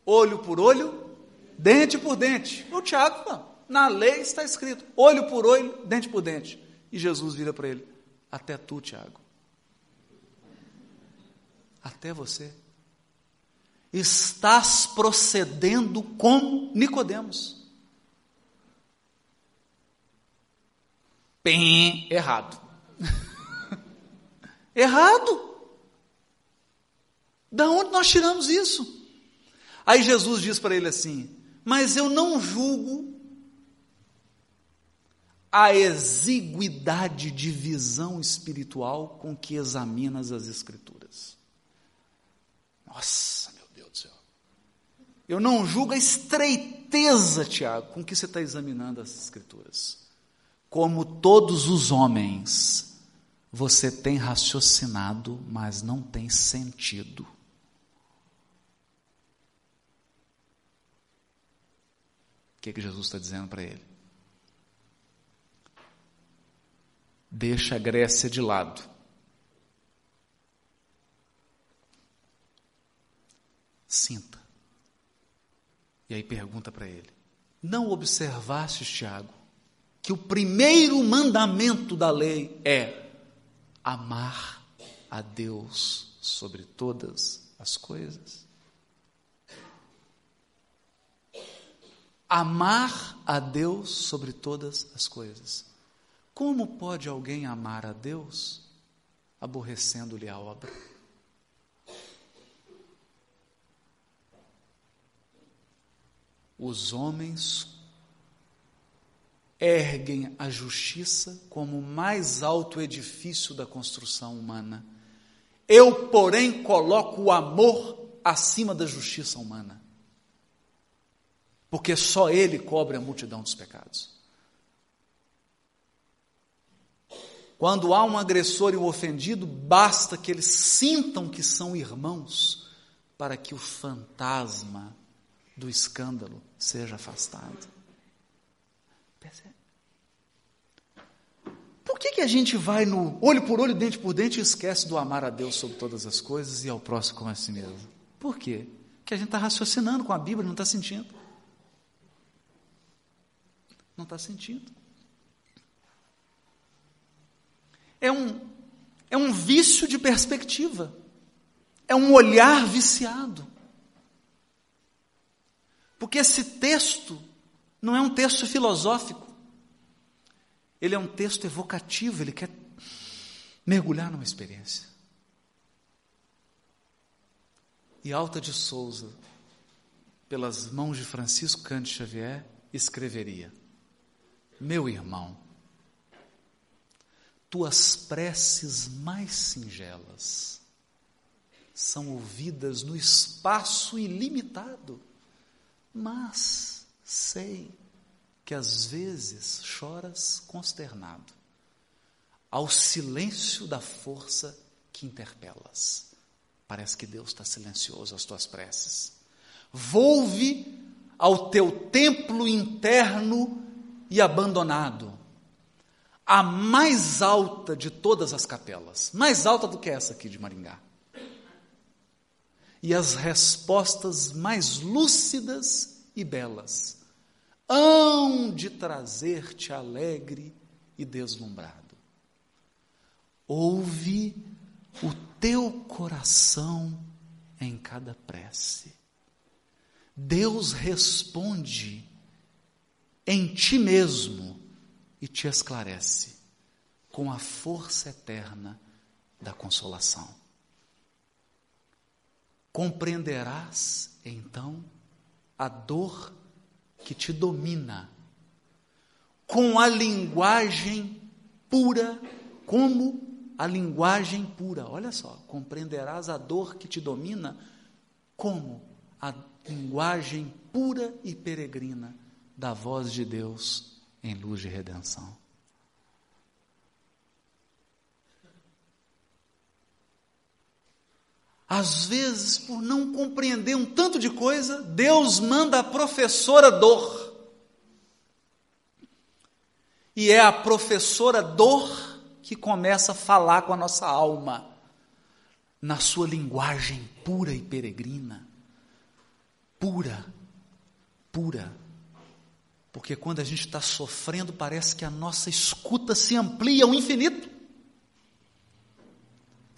Olho por olho, dente por dente. O Tiago, na lei está escrito: olho por olho, dente por dente. E Jesus vira para ele: até tu, Tiago. Até você. Estás procedendo como Nicodemos. Bem errado. Errado. Da onde nós tiramos isso? Aí Jesus diz para ele assim: Mas eu não julgo a exiguidade de visão espiritual com que examinas as Escrituras. Nossa, meu Deus do céu. Eu não julgo a estreiteza, Tiago, com que você está examinando as Escrituras. Como todos os homens você tem raciocinado, mas não tem sentido. O que, que Jesus está dizendo para ele? Deixa a Grécia de lado. Sinta. E aí pergunta para ele: Não observaste, Tiago, que o primeiro mandamento da lei é amar a Deus sobre todas as coisas? Amar a Deus sobre todas as coisas. Como pode alguém amar a Deus aborrecendo-lhe a obra? Os homens erguem a justiça como o mais alto edifício da construção humana. Eu, porém, coloco o amor acima da justiça humana. Porque só ele cobre a multidão dos pecados. Quando há um agressor e um ofendido, basta que eles sintam que são irmãos para que o fantasma do escândalo seja afastado. Percebe? Por que, que a gente vai no olho por olho, dente por dente e esquece do amar a Deus sobre todas as coisas e ao próximo como a si mesmo? Por quê? Porque a gente está raciocinando com a Bíblia, não está sentindo. Não está sentindo. É um, é um vício de perspectiva. É um olhar viciado. Porque esse texto não é um texto filosófico. Ele é um texto evocativo, ele quer mergulhar numa experiência. E Alta de Souza, pelas mãos de Francisco Cante Xavier, escreveria: Meu irmão, tuas preces mais singelas são ouvidas no espaço ilimitado, mas sei que às vezes choras consternado ao silêncio da força que interpelas. Parece que Deus está silencioso às tuas preces. Volve ao teu templo interno e abandonado, a mais alta de todas as capelas, mais alta do que essa aqui de Maringá. E as respostas mais lúcidas e belas hão de trazer-te alegre e deslumbrado. Ouve o teu coração em cada prece. Deus responde em ti mesmo e te esclarece com a força eterna da consolação. Compreenderás então a dor que te domina, com a linguagem pura, como a linguagem pura. Olha só, compreenderás a dor que te domina, como a linguagem pura e peregrina da voz de Deus em luz de redenção. Às vezes, por não compreender um tanto de coisa, Deus manda a professora dor. E é a professora dor que começa a falar com a nossa alma, na sua linguagem pura e peregrina. Pura, pura. Porque quando a gente está sofrendo, parece que a nossa escuta se amplia ao infinito.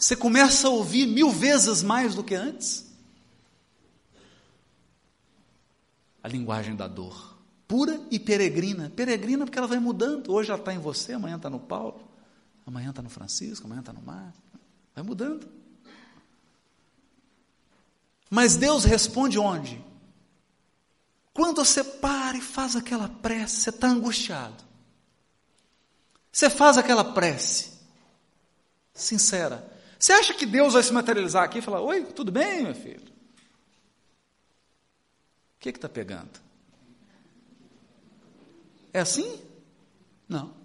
Você começa a ouvir mil vezes mais do que antes. A linguagem da dor, pura e peregrina. Peregrina porque ela vai mudando. Hoje ela está em você, amanhã está no Paulo, amanhã está no Francisco, amanhã está no Mar. Vai mudando. Mas Deus responde onde? Quando você para e faz aquela prece, você está angustiado. Você faz aquela prece, sincera. Você acha que Deus vai se materializar aqui e falar: Oi, tudo bem, meu filho? O que está pegando? É assim? Não.